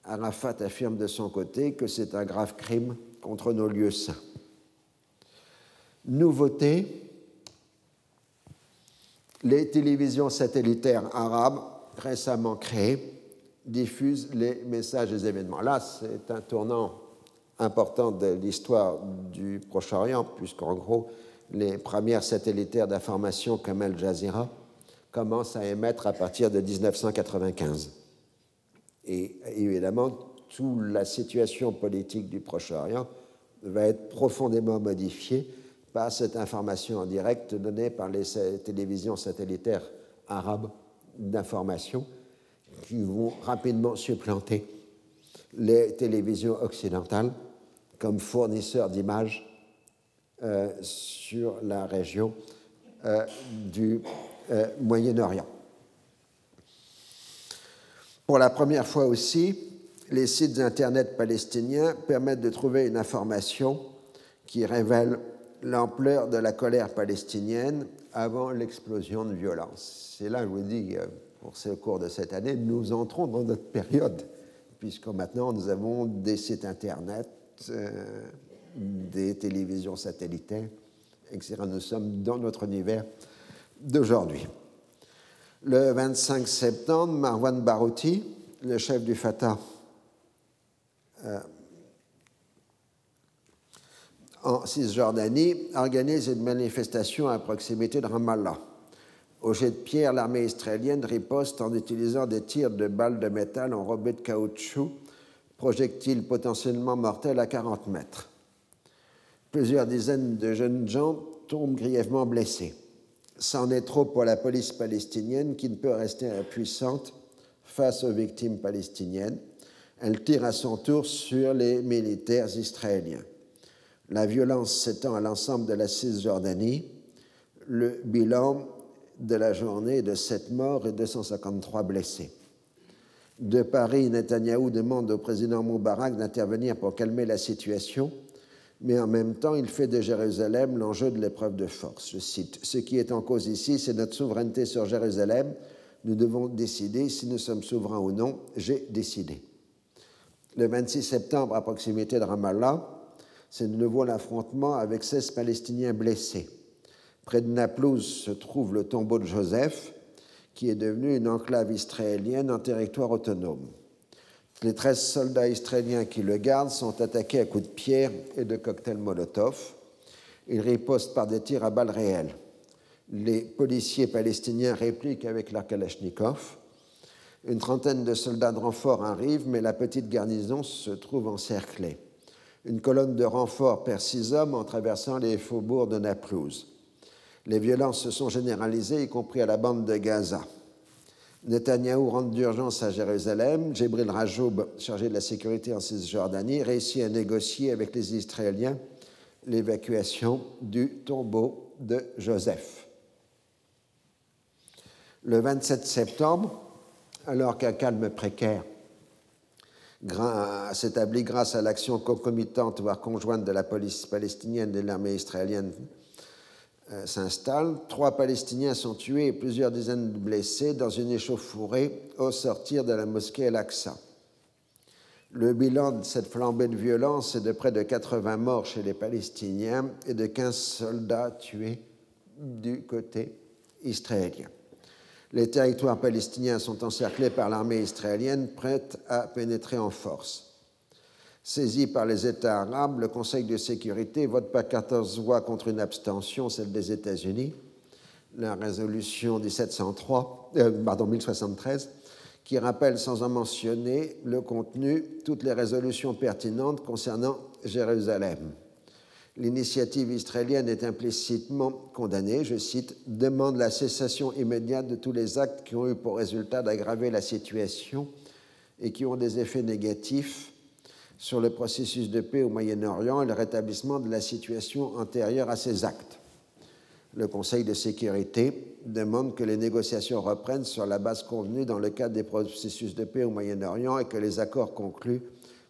Arafat affirme de son côté que c'est un grave crime contre nos lieux saints. Nouveauté les télévisions satellitaires arabes récemment créées diffusent les messages des événements. Là, c'est un tournant important de l'histoire du Proche-Orient, puisqu'en gros, les premières satellitaires d'information comme Al Jazeera commencent à émettre à partir de 1995. Et évidemment, toute la situation politique du Proche-Orient va être profondément modifiée cette information en direct donnée par les télévisions satellitaires arabes d'information qui vont rapidement supplanter les télévisions occidentales comme fournisseurs d'images euh, sur la région euh, du euh, Moyen-Orient. Pour la première fois aussi, les sites Internet palestiniens permettent de trouver une information qui révèle l'ampleur de la colère palestinienne avant l'explosion de violence. C'est là, je vous dis, pour ce cours de cette année, nous entrons dans notre période, puisque maintenant nous avons des sites Internet, euh, des télévisions satellitaires, etc. Nous sommes dans notre univers d'aujourd'hui. Le 25 septembre, Marwan Barouti, le chef du Fatah, euh, en Cisjordanie, organise une manifestation à proximité de Ramallah. Au jet de pierre, l'armée israélienne riposte en utilisant des tirs de balles de métal enrobées de caoutchouc projectile potentiellement mortel à 40 mètres. Plusieurs dizaines de jeunes gens tombent grièvement blessés. C'en est trop pour la police palestinienne qui ne peut rester impuissante face aux victimes palestiniennes. Elle tire à son tour sur les militaires israéliens. La violence s'étend à l'ensemble de la Cisjordanie. Le bilan de la journée est de 7 morts et 253 blessés. De Paris, Netanyahou demande au président Moubarak d'intervenir pour calmer la situation, mais en même temps, il fait de Jérusalem l'enjeu de l'épreuve de force. Je cite Ce qui est en cause ici, c'est notre souveraineté sur Jérusalem. Nous devons décider si nous sommes souverains ou non. J'ai décidé. Le 26 septembre, à proximité de Ramallah, c'est de nouveau l'affrontement avec 16 Palestiniens blessés. Près de Naplouse se trouve le tombeau de Joseph, qui est devenue une enclave israélienne en territoire autonome. Les 13 soldats israéliens qui le gardent sont attaqués à coups de pierre et de cocktails Molotov. Ils ripostent par des tirs à balles réelles. Les policiers palestiniens répliquent avec leur Kalachnikov. Une trentaine de soldats de renfort arrivent, mais la petite garnison se trouve encerclée. Une colonne de renfort perd six hommes en traversant les faubourgs de Naplouse. Les violences se sont généralisées, y compris à la bande de Gaza. Netanyahou rentre d'urgence à Jérusalem. Jibril Rajoub, chargé de la sécurité en Cisjordanie, réussit à négocier avec les Israéliens l'évacuation du tombeau de Joseph. Le 27 septembre, alors qu'un calme précaire s'établit grâce à l'action concomitante, voire conjointe de la police palestinienne et de l'armée israélienne euh, s'installe. Trois Palestiniens sont tués et plusieurs dizaines de blessés dans une échauffourée au sortir de la mosquée Al-Aqsa. Le bilan de cette flambée de violence est de près de 80 morts chez les Palestiniens et de 15 soldats tués du côté israélien. Les territoires palestiniens sont encerclés par l'armée israélienne prête à pénétrer en force. Saisi par les États arabes, le Conseil de sécurité vote par 14 voix contre une abstention, celle des États-Unis, la résolution 1703, euh, pardon, 1073, qui rappelle sans en mentionner le contenu toutes les résolutions pertinentes concernant Jérusalem. L'initiative israélienne est implicitement condamnée, je cite, demande la cessation immédiate de tous les actes qui ont eu pour résultat d'aggraver la situation et qui ont des effets négatifs sur le processus de paix au Moyen-Orient et le rétablissement de la situation antérieure à ces actes. le Conseil de sécurité demande que les négociations reprennent sur la base convenue dans le cadre des processus de paix au Moyen-Orient et que les accords conclus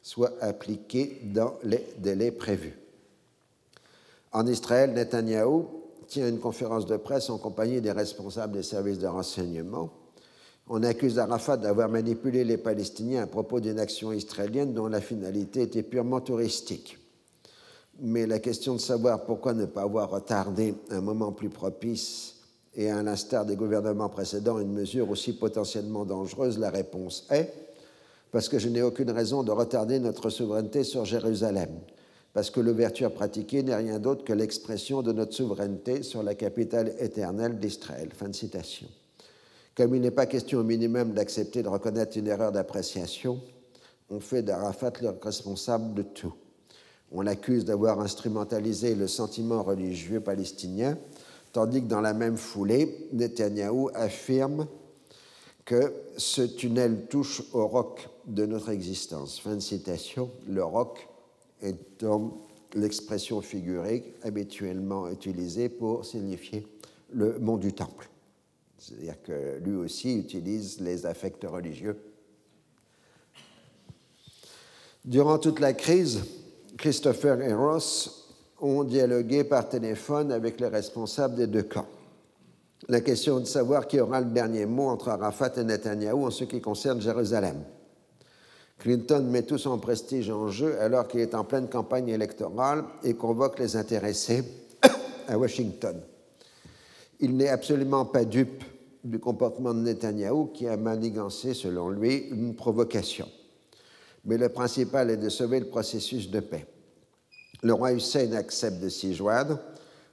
soient appliqués dans les délais prévus. En Israël, Netanyahou tient une conférence de presse en compagnie des responsables des services de renseignement. On accuse Arafat d'avoir manipulé les Palestiniens à propos d'une action israélienne dont la finalité était purement touristique mais la question de savoir pourquoi ne pas avoir retardé un moment plus propice et à l'instar des gouvernements précédents une mesure aussi potentiellement dangereuse, la réponse est parce que je n'ai aucune raison de retarder notre souveraineté sur Jérusalem, parce que l'ouverture pratiquée n'est rien d'autre que l'expression de notre souveraineté sur la capitale éternelle d'Israël. Fin de citation. Comme il n'est pas question au minimum d'accepter de reconnaître une erreur d'appréciation, on fait d'Arafat le responsable de tout. On l'accuse d'avoir instrumentalisé le sentiment religieux palestinien, tandis que dans la même foulée, Netanyahou affirme que ce tunnel touche au roc de notre existence. Fin de citation. Le roc étant l'expression figurée habituellement utilisée pour signifier le mont du temple. C'est-à-dire que lui aussi utilise les affects religieux. Durant toute la crise, Christopher et Ross ont dialogué par téléphone avec les responsables des deux camps. La question est de savoir qui aura le dernier mot entre Arafat et Netanyahou en ce qui concerne Jérusalem. Clinton met tout son prestige en jeu alors qu'il est en pleine campagne électorale et convoque les intéressés à Washington. Il n'est absolument pas dupe du comportement de Netanyahou qui a manigancé, selon lui, une provocation mais le principal est de sauver le processus de paix. Le roi Hussein accepte de s'y joindre,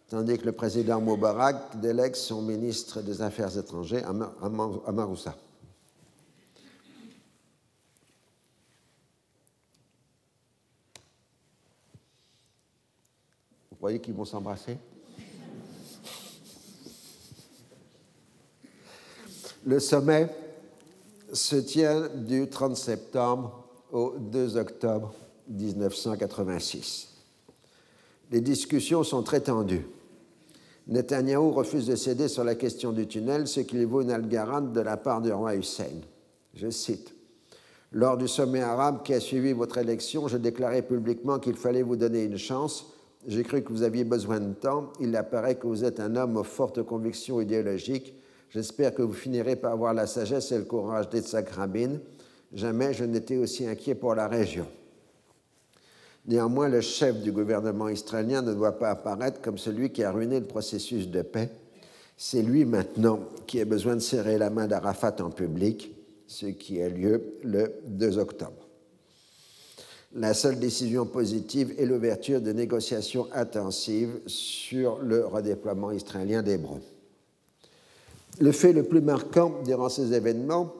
tandis que le président Moubarak délègue son ministre des Affaires étrangères à Maroussa. Voyez qu'ils vont s'embrasser Le sommet se tient du 30 septembre au 2 octobre 1986. Les discussions sont très tendues. Netanyahou refuse de céder sur la question du tunnel, ce qui lui vaut une algarade de la part du roi Hussein. Je cite Lors du sommet arabe qui a suivi votre élection, je déclarais publiquement qu'il fallait vous donner une chance. J'ai cru que vous aviez besoin de temps. Il apparaît que vous êtes un homme aux fortes convictions idéologiques. J'espère que vous finirez par avoir la sagesse et le courage d'Etzak Rabin Jamais je n'étais aussi inquiet pour la région. Néanmoins, le chef du gouvernement israélien ne doit pas apparaître comme celui qui a ruiné le processus de paix. C'est lui maintenant qui a besoin de serrer la main d'Arafat en public, ce qui a lieu le 2 octobre. La seule décision positive est l'ouverture de négociations intensives sur le redéploiement israélien d'Hébron. Le fait le plus marquant durant ces événements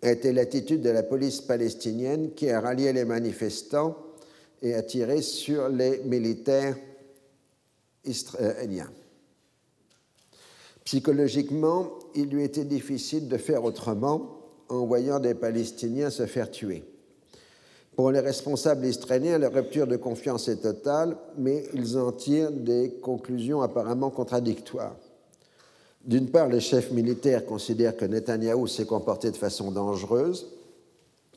a été l'attitude de la police palestinienne qui a rallié les manifestants et a tiré sur les militaires israéliens. Psychologiquement, il lui était difficile de faire autrement en voyant des Palestiniens se faire tuer. Pour les responsables israéliens, la rupture de confiance est totale, mais ils en tirent des conclusions apparemment contradictoires. D'une part, les chefs militaires considèrent que Netanyahou s'est comporté de façon dangereuse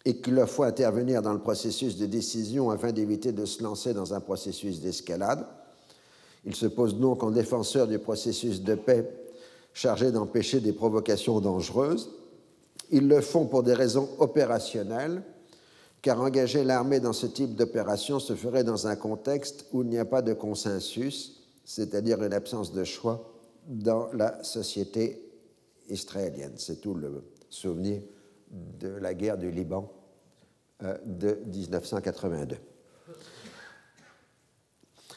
et qu'il leur faut intervenir dans le processus de décision afin d'éviter de se lancer dans un processus d'escalade. Ils se posent donc en défenseurs du processus de paix chargé d'empêcher des provocations dangereuses. Ils le font pour des raisons opérationnelles, car engager l'armée dans ce type d'opération se ferait dans un contexte où il n'y a pas de consensus, c'est-à-dire une absence de choix dans la société israélienne. C'est tout le souvenir de la guerre du Liban euh, de 1982.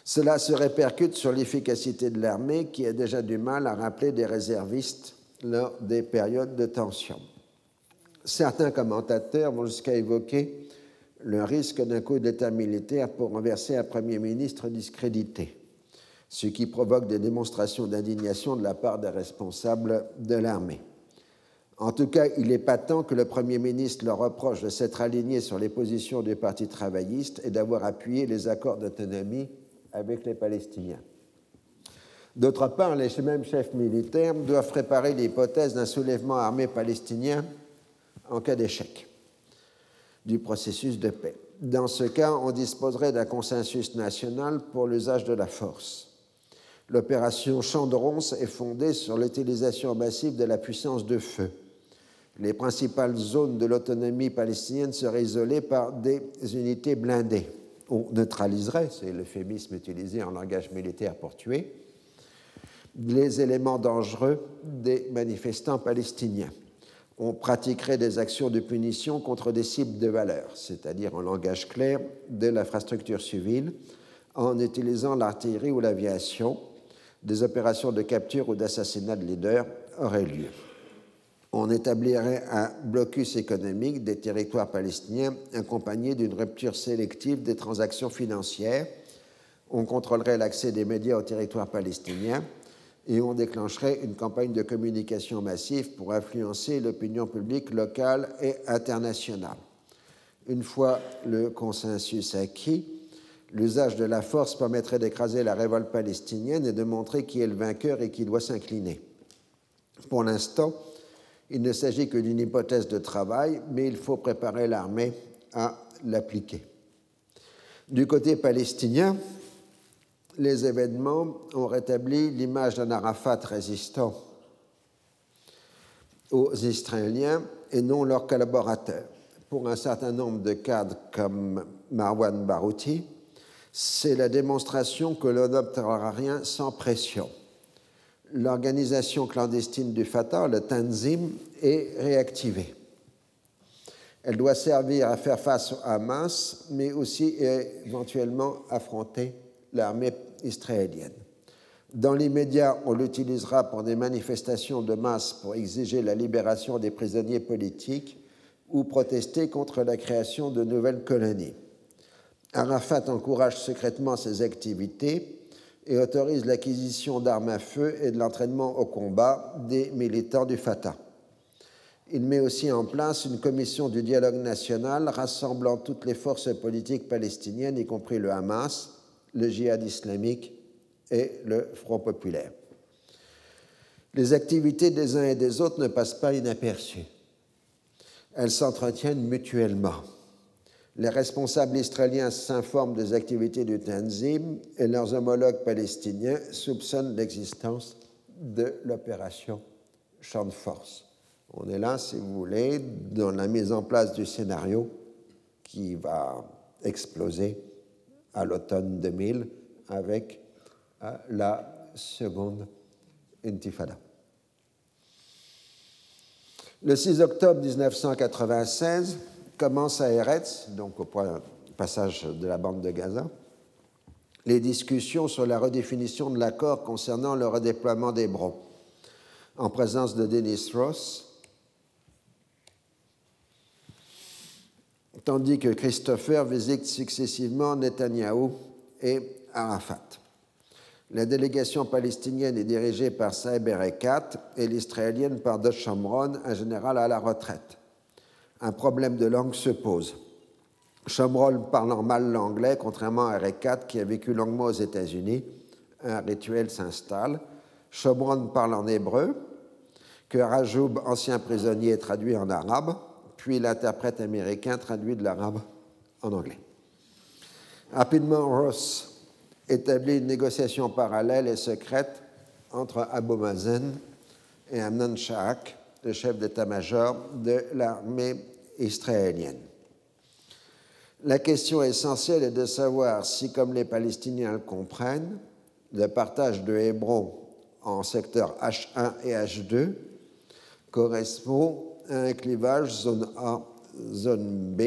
Cela se répercute sur l'efficacité de l'armée qui a déjà du mal à rappeler des réservistes lors des périodes de tension. Certains commentateurs vont jusqu'à évoquer le risque d'un coup d'État militaire pour renverser un Premier ministre discrédité ce qui provoque des démonstrations d'indignation de la part des responsables de l'armée. En tout cas, il est patent que le Premier ministre leur reproche de s'être aligné sur les positions du Parti travailliste et d'avoir appuyé les accords d'autonomie avec les Palestiniens. D'autre part, les mêmes chefs militaires doivent préparer l'hypothèse d'un soulèvement armé palestinien en cas d'échec du processus de paix. Dans ce cas, on disposerait d'un consensus national pour l'usage de la force. L'opération Champ de est fondée sur l'utilisation massive de la puissance de feu. Les principales zones de l'autonomie palestinienne seraient isolées par des unités blindées. On neutraliserait, c'est l'euphémisme utilisé en langage militaire pour tuer, les éléments dangereux des manifestants palestiniens on pratiquerait des actions de punition contre des cibles de valeur, c'est-à-dire en langage clair de l'infrastructure civile, en utilisant l'artillerie ou l'aviation. Des opérations de capture ou d'assassinat de leaders auraient lieu. On établirait un blocus économique des territoires palestiniens accompagné d'une rupture sélective des transactions financières. On contrôlerait l'accès des médias au territoire palestinien et on déclencherait une campagne de communication massive pour influencer l'opinion publique locale et internationale. Une fois le consensus acquis, l'usage de la force permettrait d'écraser la révolte palestinienne et de montrer qui est le vainqueur et qui doit s'incliner. Pour l'instant, il ne s'agit que d'une hypothèse de travail, mais il faut préparer l'armée à l'appliquer. Du côté palestinien, les événements ont rétabli l'image d'un Arafat résistant aux Israéliens et non leurs collaborateurs. Pour un certain nombre de cadres comme Marwan Barouti, c'est la démonstration que l'on n'obtiendra rien sans pression. L'organisation clandestine du Fatah, le Tanzim, est réactivée. Elle doit servir à faire face au Hamas, mais aussi éventuellement affronter l'armée israélienne. Dans l'immédiat, on l'utilisera pour des manifestations de masse pour exiger la libération des prisonniers politiques ou protester contre la création de nouvelles colonies. Arafat encourage secrètement ces activités et autorise l'acquisition d'armes à feu et de l'entraînement au combat des militants du Fatah. Il met aussi en place une commission du dialogue national rassemblant toutes les forces politiques palestiniennes, y compris le Hamas, le djihad islamique et le Front populaire. Les activités des uns et des autres ne passent pas inaperçues. Elles s'entretiennent mutuellement. Les responsables israéliens s'informent des activités du Tanzim et leurs homologues palestiniens soupçonnent l'existence de l'opération Champ de Force. On est là, si vous voulez, dans la mise en place du scénario qui va exploser à l'automne 2000 avec euh, la seconde intifada. Le 6 octobre 1996 commence à Eretz, donc au point passage de la bande de Gaza, les discussions sur la redéfinition de l'accord concernant le redéploiement d'Hébron, en présence de Denis Ross, tandis que Christopher visite successivement Netanyahou et Arafat. La délégation palestinienne est dirigée par Saeb Erekat et l'israélienne par Dod Shomron, un général à la retraite. Un problème de langue se pose. Shomron parlant mal l'anglais, contrairement à Erekat qui a vécu longuement aux États-Unis, un rituel s'installe. Shomron parle en hébreu, que Rajoub, ancien prisonnier, traduit en arabe puis l'interprète américain traduit de l'arabe en anglais. Rapidement, Ross établit une négociation parallèle et secrète entre Abu Mazen et Amnon Shahak, le chef d'état-major de l'armée israélienne. La question essentielle est de savoir si, comme les Palestiniens le comprennent, le partage de Hébron en secteurs H1 et H2 correspond un clivage zone A, zone B,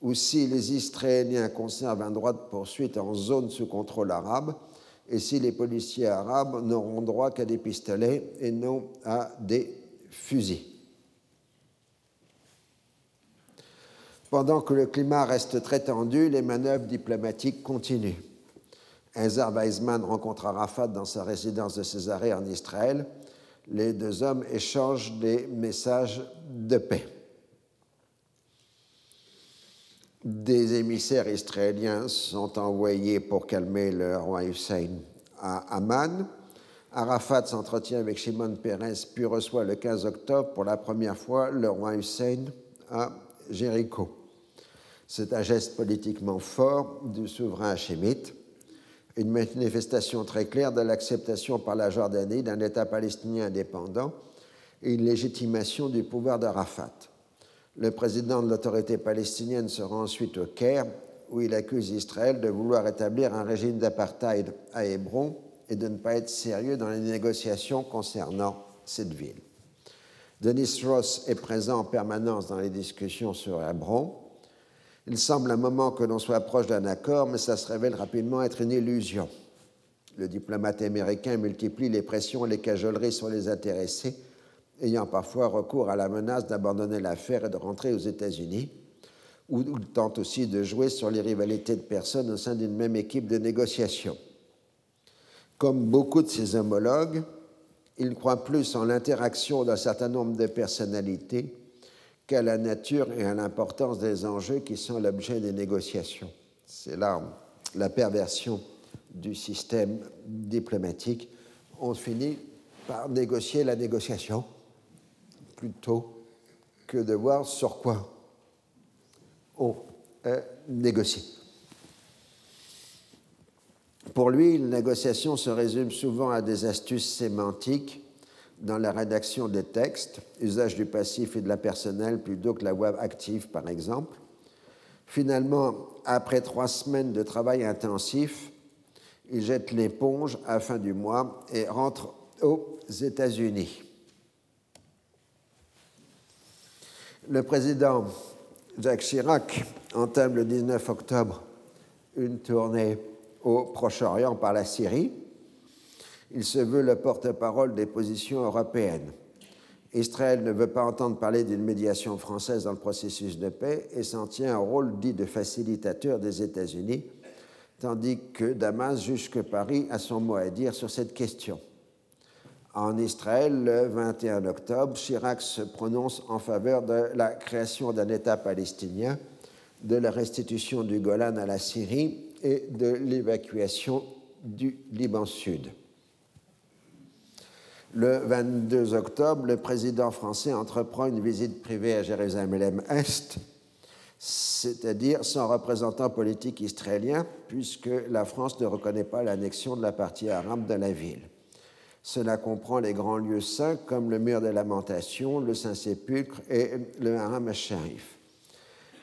ou si les Israéliens conservent un droit de poursuite en zone sous contrôle arabe, et si les policiers arabes n'auront droit qu'à des pistolets et non à des fusils. Pendant que le climat reste très tendu, les manœuvres diplomatiques continuent. Ezar Weizmann rencontre Arafat dans sa résidence de Césarée en Israël les deux hommes échangent des messages de paix. Des émissaires israéliens sont envoyés pour calmer le roi Hussein à Amman Arafat s'entretient avec Shimon Peres, puis reçoit le 15 octobre pour la première fois le roi Hussein à Jéricho. C'est un geste politiquement fort du souverain hachémite, une manifestation très claire de l'acceptation par la Jordanie d'un État palestinien indépendant et une légitimation du pouvoir d'Arafat. Le président de l'autorité palestinienne se rend ensuite au Caire, où il accuse Israël de vouloir établir un régime d'apartheid à Hébron et de ne pas être sérieux dans les négociations concernant cette ville. Denis Ross est présent en permanence dans les discussions sur Hébron. Il semble un moment que l'on soit proche d'un accord, mais ça se révèle rapidement être une illusion. Le diplomate américain multiplie les pressions et les cajoleries sur les intéressés, ayant parfois recours à la menace d'abandonner l'affaire et de rentrer aux États-Unis, ou il tente aussi de jouer sur les rivalités de personnes au sein d'une même équipe de négociation. Comme beaucoup de ses homologues, il croit plus en l'interaction d'un certain nombre de personnalités qu'à la nature et à l'importance des enjeux qui sont l'objet des négociations. C'est là la perversion du système diplomatique. On finit par négocier la négociation plutôt que de voir sur quoi on négocie. Pour lui, la négociation se résume souvent à des astuces sémantiques dans la rédaction des textes, usage du passif et de la personnelle plutôt que la voix active, par exemple. Finalement, après trois semaines de travail intensif, il jette l'éponge à fin du mois et rentre aux États-Unis. Le président Jacques Chirac entame le 19 octobre une tournée au Proche-Orient par la Syrie. Il se veut le porte-parole des positions européennes. Israël ne veut pas entendre parler d'une médiation française dans le processus de paix et s'en tient au rôle dit de facilitateur des États-Unis, tandis que Damas juge Paris a son mot à dire sur cette question. En Israël, le 21 octobre, Chirac se prononce en faveur de la création d'un État palestinien, de la restitution du Golan à la Syrie et de l'évacuation du Liban Sud. Le 22 octobre, le président français entreprend une visite privée à Jérusalem-Est, c'est-à-dire sans représentant politique israélien, puisque la France ne reconnaît pas l'annexion de la partie arabe de la ville. Cela comprend les grands lieux saints comme le mur des lamentations, le Saint-Sépulcre et le Haram al-Sharif.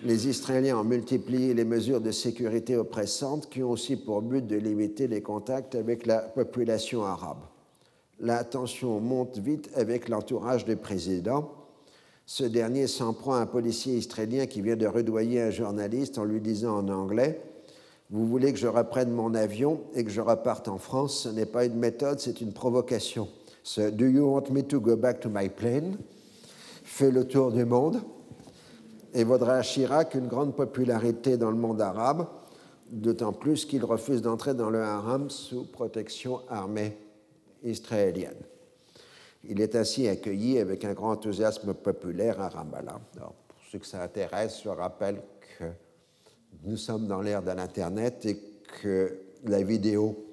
Les Israéliens ont multiplié les mesures de sécurité oppressantes qui ont aussi pour but de limiter les contacts avec la population arabe. La tension monte vite avec l'entourage du président. Ce dernier s'en prend à un policier israélien qui vient de redoyer un journaliste en lui disant en anglais vous voulez que je reprenne mon avion et que je reparte en France, ce n'est pas une méthode, c'est une provocation. Do you want me to go back to my plane? fait le tour du monde et vaudra à Chirac une grande popularité dans le monde arabe, d'autant plus qu'il refuse d'entrer dans le haram sous protection armée israélienne. Il est ainsi accueilli avec un grand enthousiasme populaire à Ramallah. pour ceux que ça intéresse, je rappelle que nous sommes dans l'ère de l'Internet et que la vidéo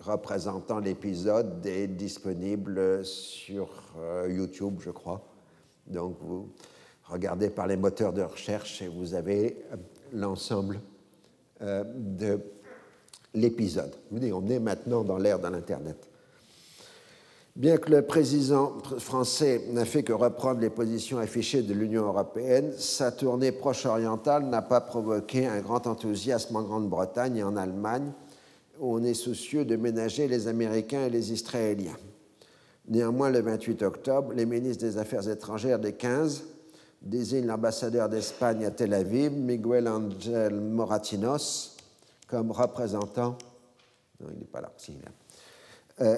représentant l'épisode est disponible sur euh, YouTube, je crois. Donc vous regardez par les moteurs de recherche et vous avez euh, l'ensemble euh, de l'épisode. On est maintenant dans l'ère de l'Internet. Bien que le président français n'a fait que reprendre les positions affichées de l'Union européenne, sa tournée proche-orientale n'a pas provoqué un grand enthousiasme en Grande-Bretagne et en Allemagne, où on est soucieux de ménager les Américains et les Israéliens. Néanmoins, le 28 octobre, les ministres des Affaires étrangères des 15 désignent l'ambassadeur d'Espagne à Tel Aviv, Miguel Angel Moratinos, comme représentant. Non, il n'est pas là.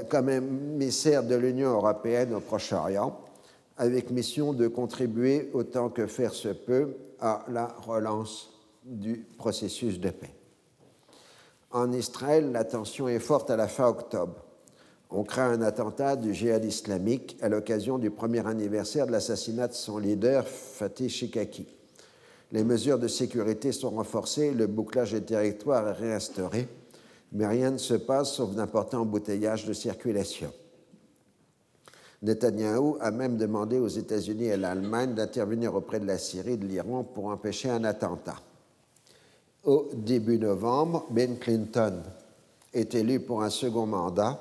Comme émissaire de l'Union européenne au Proche-Orient, avec mission de contribuer autant que faire se peut à la relance du processus de paix. En Israël, la tension est forte à la fin octobre. On craint un attentat du djihad islamique à l'occasion du premier anniversaire de l'assassinat de son leader, Fatih Shikaki. Les mesures de sécurité sont renforcées, le bouclage des territoires est réinstauré Mais rien ne se passe sauf d'importants embouteillages de circulation. Netanyahou a même demandé aux États-Unis et à l'Allemagne d'intervenir auprès de la Syrie et de l'Iran pour empêcher un attentat. Au début novembre, Ben Clinton est élu pour un second mandat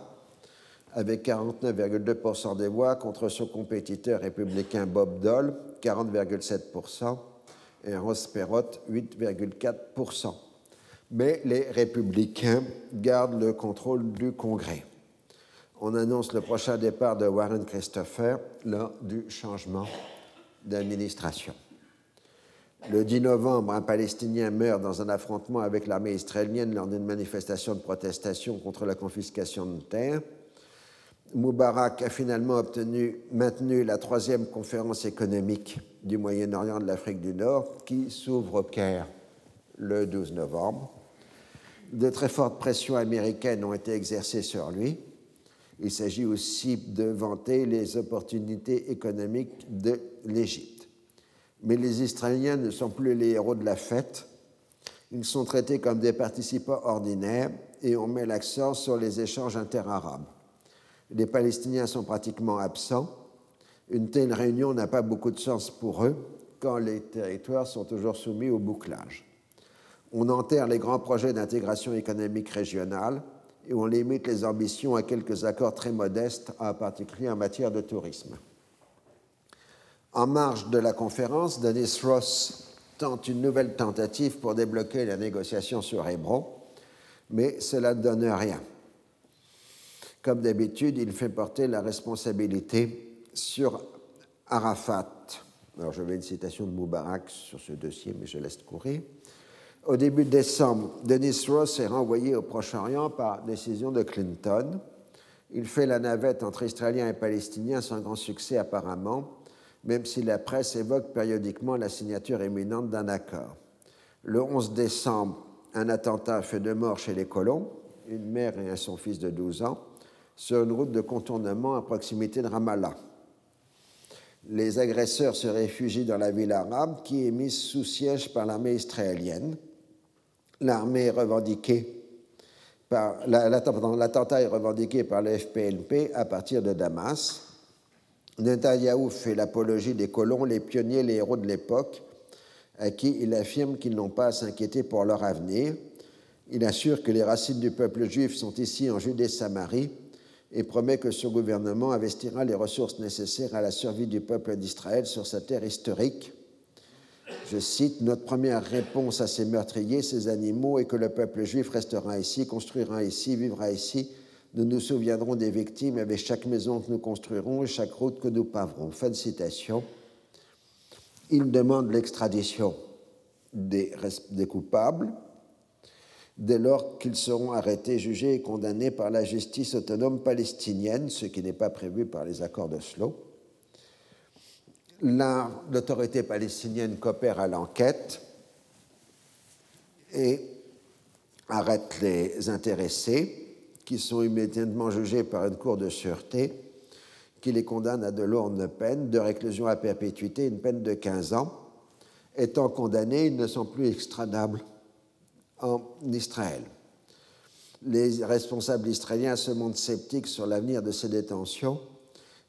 avec 49,2% des voix contre son compétiteur républicain Bob Dole, 40,7%, et Ross Perot, 8,4%. Mais les républicains gardent le contrôle du Congrès. On annonce le prochain départ de Warren Christopher lors du changement d'administration. Le 10 novembre, un Palestinien meurt dans un affrontement avec l'armée israélienne lors d'une manifestation de protestation contre la confiscation de terre. Moubarak a finalement obtenu, maintenu la troisième conférence économique du Moyen-Orient de l'Afrique du Nord qui s'ouvre au Caire le 12 novembre. De très fortes pressions américaines ont été exercées sur lui. Il s'agit aussi de vanter les opportunités économiques de l'Égypte. Mais les Israéliens ne sont plus les héros de la fête. Ils sont traités comme des participants ordinaires et on met l'accent sur les échanges interarabes. Les Palestiniens sont pratiquement absents. Une telle réunion n'a pas beaucoup de sens pour eux quand les territoires sont toujours soumis au bouclage. On enterre les grands projets d'intégration économique régionale et on limite les ambitions à quelques accords très modestes, en particulier en matière de tourisme. En marge de la conférence, Dennis Ross tente une nouvelle tentative pour débloquer la négociation sur Hébron, mais cela ne donne rien. Comme d'habitude, il fait porter la responsabilité sur Arafat. Alors, je vais une citation de Moubarak sur ce dossier, mais je laisse courir. Au début de décembre, Dennis Ross est renvoyé au Proche-Orient par décision de Clinton. Il fait la navette entre Israéliens et Palestiniens sans grand succès apparemment, même si la presse évoque périodiquement la signature imminente d'un accord. Le 11 décembre, un attentat fait deux morts chez les colons, une mère et son fils de 12 ans, sur une route de contournement à proximité de Ramallah. Les agresseurs se réfugient dans la ville arabe qui est mise sous siège par l'armée israélienne. L'armée revendiquée par l'attentat est revendiqué par le FPLP à partir de Damas. Netanyahou fait l'apologie des colons, les pionniers, les héros de l'époque, à qui il affirme qu'ils n'ont pas à s'inquiéter pour leur avenir. Il assure que les racines du peuple juif sont ici en Judée-Samarie et promet que ce gouvernement investira les ressources nécessaires à la survie du peuple d'Israël sur sa terre historique. Je cite, Notre première réponse à ces meurtriers, ces animaux, est que le peuple juif restera ici, construira ici, vivra ici. Nous nous souviendrons des victimes avec chaque maison que nous construirons et chaque route que nous paverons. Fin de citation. Il demande l'extradition des, coupables dès lors qu'ils seront arrêtés, jugés et condamnés par la justice autonome palestinienne, ce qui n'est pas prévu par les accords d'Oslo. L'autorité palestinienne coopère à l'enquête et arrête les intéressés, qui sont immédiatement jugés par une cour de sûreté, qui les condamne à de lourdes peines, de réclusion à perpétuité, une peine de 15 ans. Étant condamnés, ils ne sont plus extradables en Israël. Les responsables israéliens se montrent sceptiques sur l'avenir de ces détentions,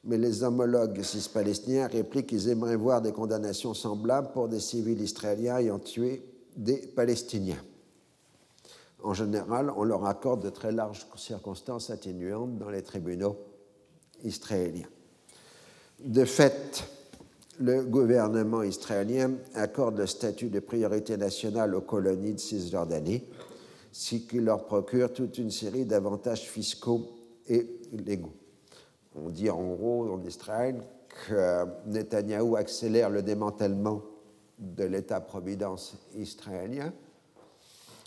mais les homologues cis-palestiniens répliquent qu'ils aimeraient voir des condamnations semblables pour des civils israéliens ayant tué des Palestiniens. En général, on leur accorde de très larges circonstances atténuantes dans les tribunaux israéliens. De fait, le gouvernement israélien accorde le statut de priorité nationale aux colonies de Cisjordanie, ce qui leur procure toute une série d'avantages fiscaux et légaux. On dit en gros en Israël que Netanyahou accélère le démantèlement de l'État-providence israélien.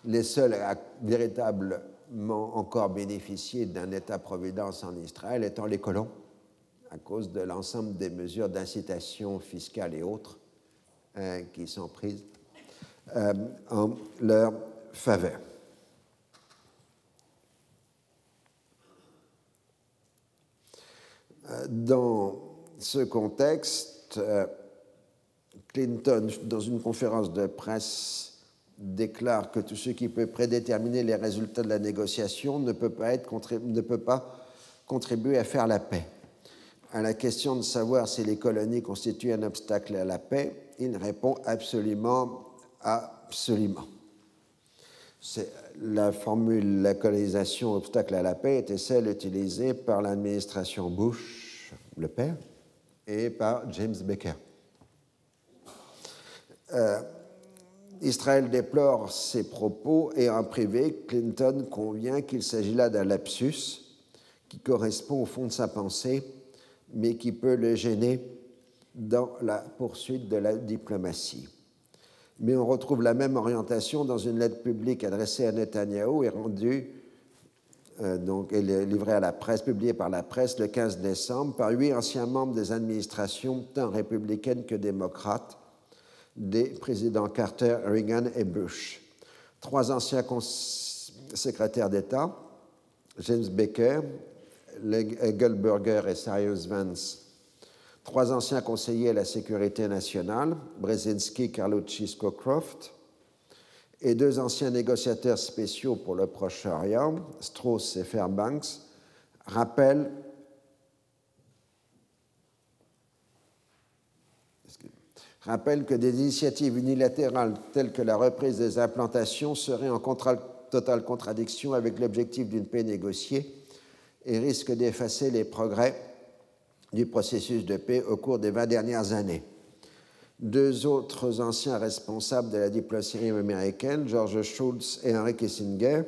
Les seuls véritablement encore bénéficier d'un État-providence en Israël étant les colons à cause de l'ensemble des mesures d'incitation fiscale et autres euh, qui sont prises euh, en leur faveur. Dans ce contexte, Clinton, dans une conférence de presse déclare que tout ce qui peut prédéterminer les résultats de la négociation ne peut pas, être, contribuer à faire la paix. À la question de savoir si les colonies constituent un obstacle à la paix, il répond absolument, absolument. La formule la colonisation obstacle à la paix était celle utilisée par l'administration Bush, le père, et par James Baker. Euh, Israël déplore ces propos et en privé, Clinton convient qu'il s'agit là d'un lapsus qui correspond au fond de sa pensée, mais qui peut le gêner dans la poursuite de la diplomatie. Mais on retrouve la même orientation dans une lettre publique adressée à Netanyahou et rendue euh, donc, livrée à la presse, publiée par la presse le 15 décembre par huit anciens membres des administrations tant républicaines que démocrates des présidents Carter, Reagan et Bush. Trois anciens secrétaires d'État, James Baker, Egelberger et Cyrus Vance. Trois anciens conseillers à la sécurité nationale, Brzezinski, Carlucci, Scowcroft. Et deux anciens négociateurs spéciaux pour le Proche-Orient, Strauss et Fairbanks, rappellent rappelle que des initiatives unilatérales telles que la reprise des implantations seraient en totale contradiction avec l'objectif d'une paix négociée et risquent d'effacer les progrès du processus de paix au cours des 20 dernières années. Deux autres anciens responsables de la diplomatie américaine, George Schultz et Henry Kissinger,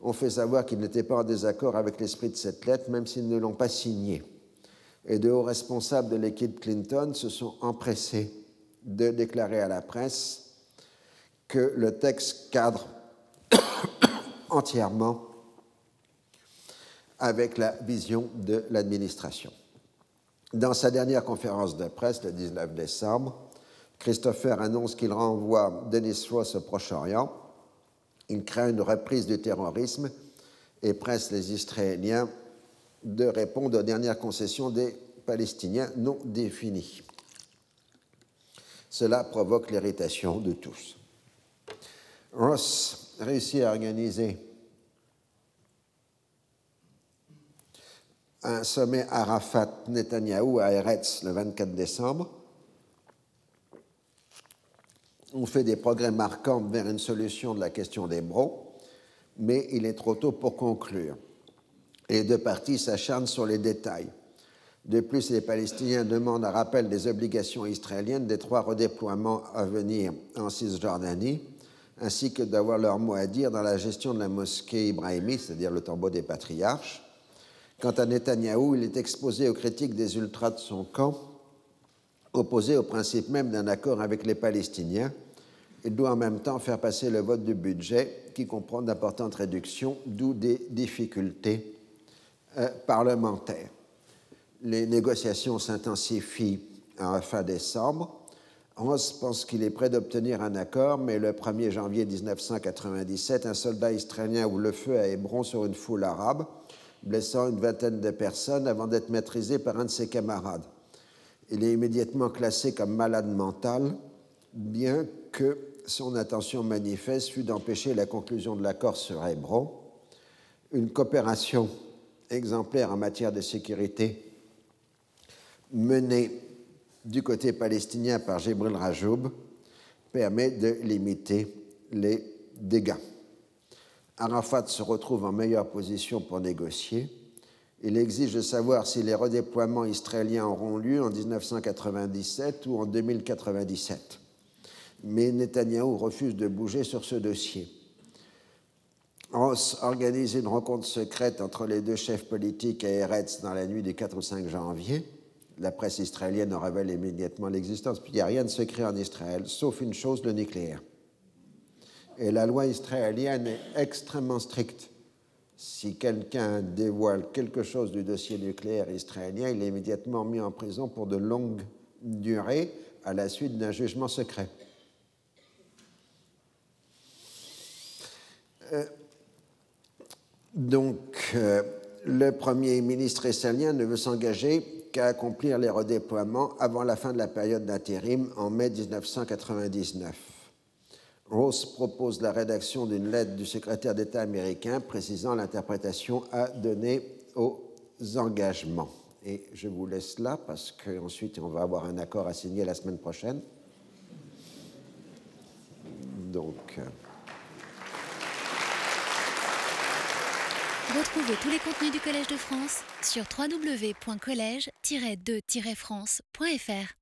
ont fait savoir qu'ils n'étaient pas en désaccord avec l'esprit de cette lettre, même s'ils ne l'ont pas signée. Et de hauts responsables de l'équipe Clinton se sont empressés de déclarer à la presse que le texte cadre entièrement avec la vision de l'administration. Dans sa dernière conférence de presse, le 19 décembre, Christopher annonce qu'il renvoie Denis Ross au Proche-Orient. Il craint une reprise du terrorisme et presse les Israéliens de répondre aux dernières concessions des Palestiniens non définies. Cela provoque l'irritation de tous. Ross réussit à organiser un sommet Arafat-Netanyahou à Eretz le 24 décembre. On fait des progrès marquants vers une solution de la question des bros, mais il est trop tôt pour conclure. Les deux parties s'acharnent sur les détails. De plus, les Palestiniens demandent un rappel des obligations israéliennes des trois redéploiements à venir en Cisjordanie, ainsi que d'avoir leur mot à dire dans la gestion de la mosquée ibrahimite, c'est-à-dire le tombeau des patriarches. Quant à Netanyahou, il est exposé aux critiques des ultras de son camp, opposé au principe même d'un accord avec les Palestiniens. Il doit en même temps faire passer le vote du budget, qui comprend d'importantes réductions, d'où des difficultés euh, parlementaires les négociations s'intensifient à fin décembre. Ross pense qu'il est prêt d'obtenir un accord, mais le 1er janvier 1997, un soldat israélien ouvre le feu à Hébron sur une foule arabe, blessant une vingtaine de personnes avant d'être maîtrisé par un de ses camarades. Il est immédiatement classé comme malade mental, bien que son intention manifeste fut d'empêcher la conclusion de l'accord sur Hébron. Une coopération exemplaire en matière de sécurité menée du côté palestinien par Jibril Rajoub permet de limiter les dégâts. Arafat se retrouve en meilleure position pour négocier. Il exige de savoir si les redéploiements israéliens auront lieu en 1997 ou en 2097. Mais Netanyahou refuse de bouger sur ce dossier. Ross organise une rencontre secrète entre les deux chefs politiques à Eretz dans la nuit du 4 au 5 janvier la presse israélienne en révèle immédiatement l'existence. Puis il n'y a rien de secret en Israël, sauf une chose, le nucléaire. Et la loi israélienne est extrêmement stricte. Si quelqu'un dévoile quelque chose du dossier nucléaire israélien, il est immédiatement mis en prison pour de longues durées à la suite d'un jugement secret. Euh, donc, euh, le Premier ministre israélien ne veut s'engager qu'à accomplir les redéploiements avant la fin de la période d'intérim en mai 1999. Ross propose la rédaction d'une lettre du secrétaire d'État américain précisant l'interprétation à donner aux engagements. Et je vous laisse là parce qu'ensuite on va avoir un accord à signer la semaine prochaine. Donc. Euh, Retrouvez tous les contenus du Collège de France sur www.colège-2-france.fr.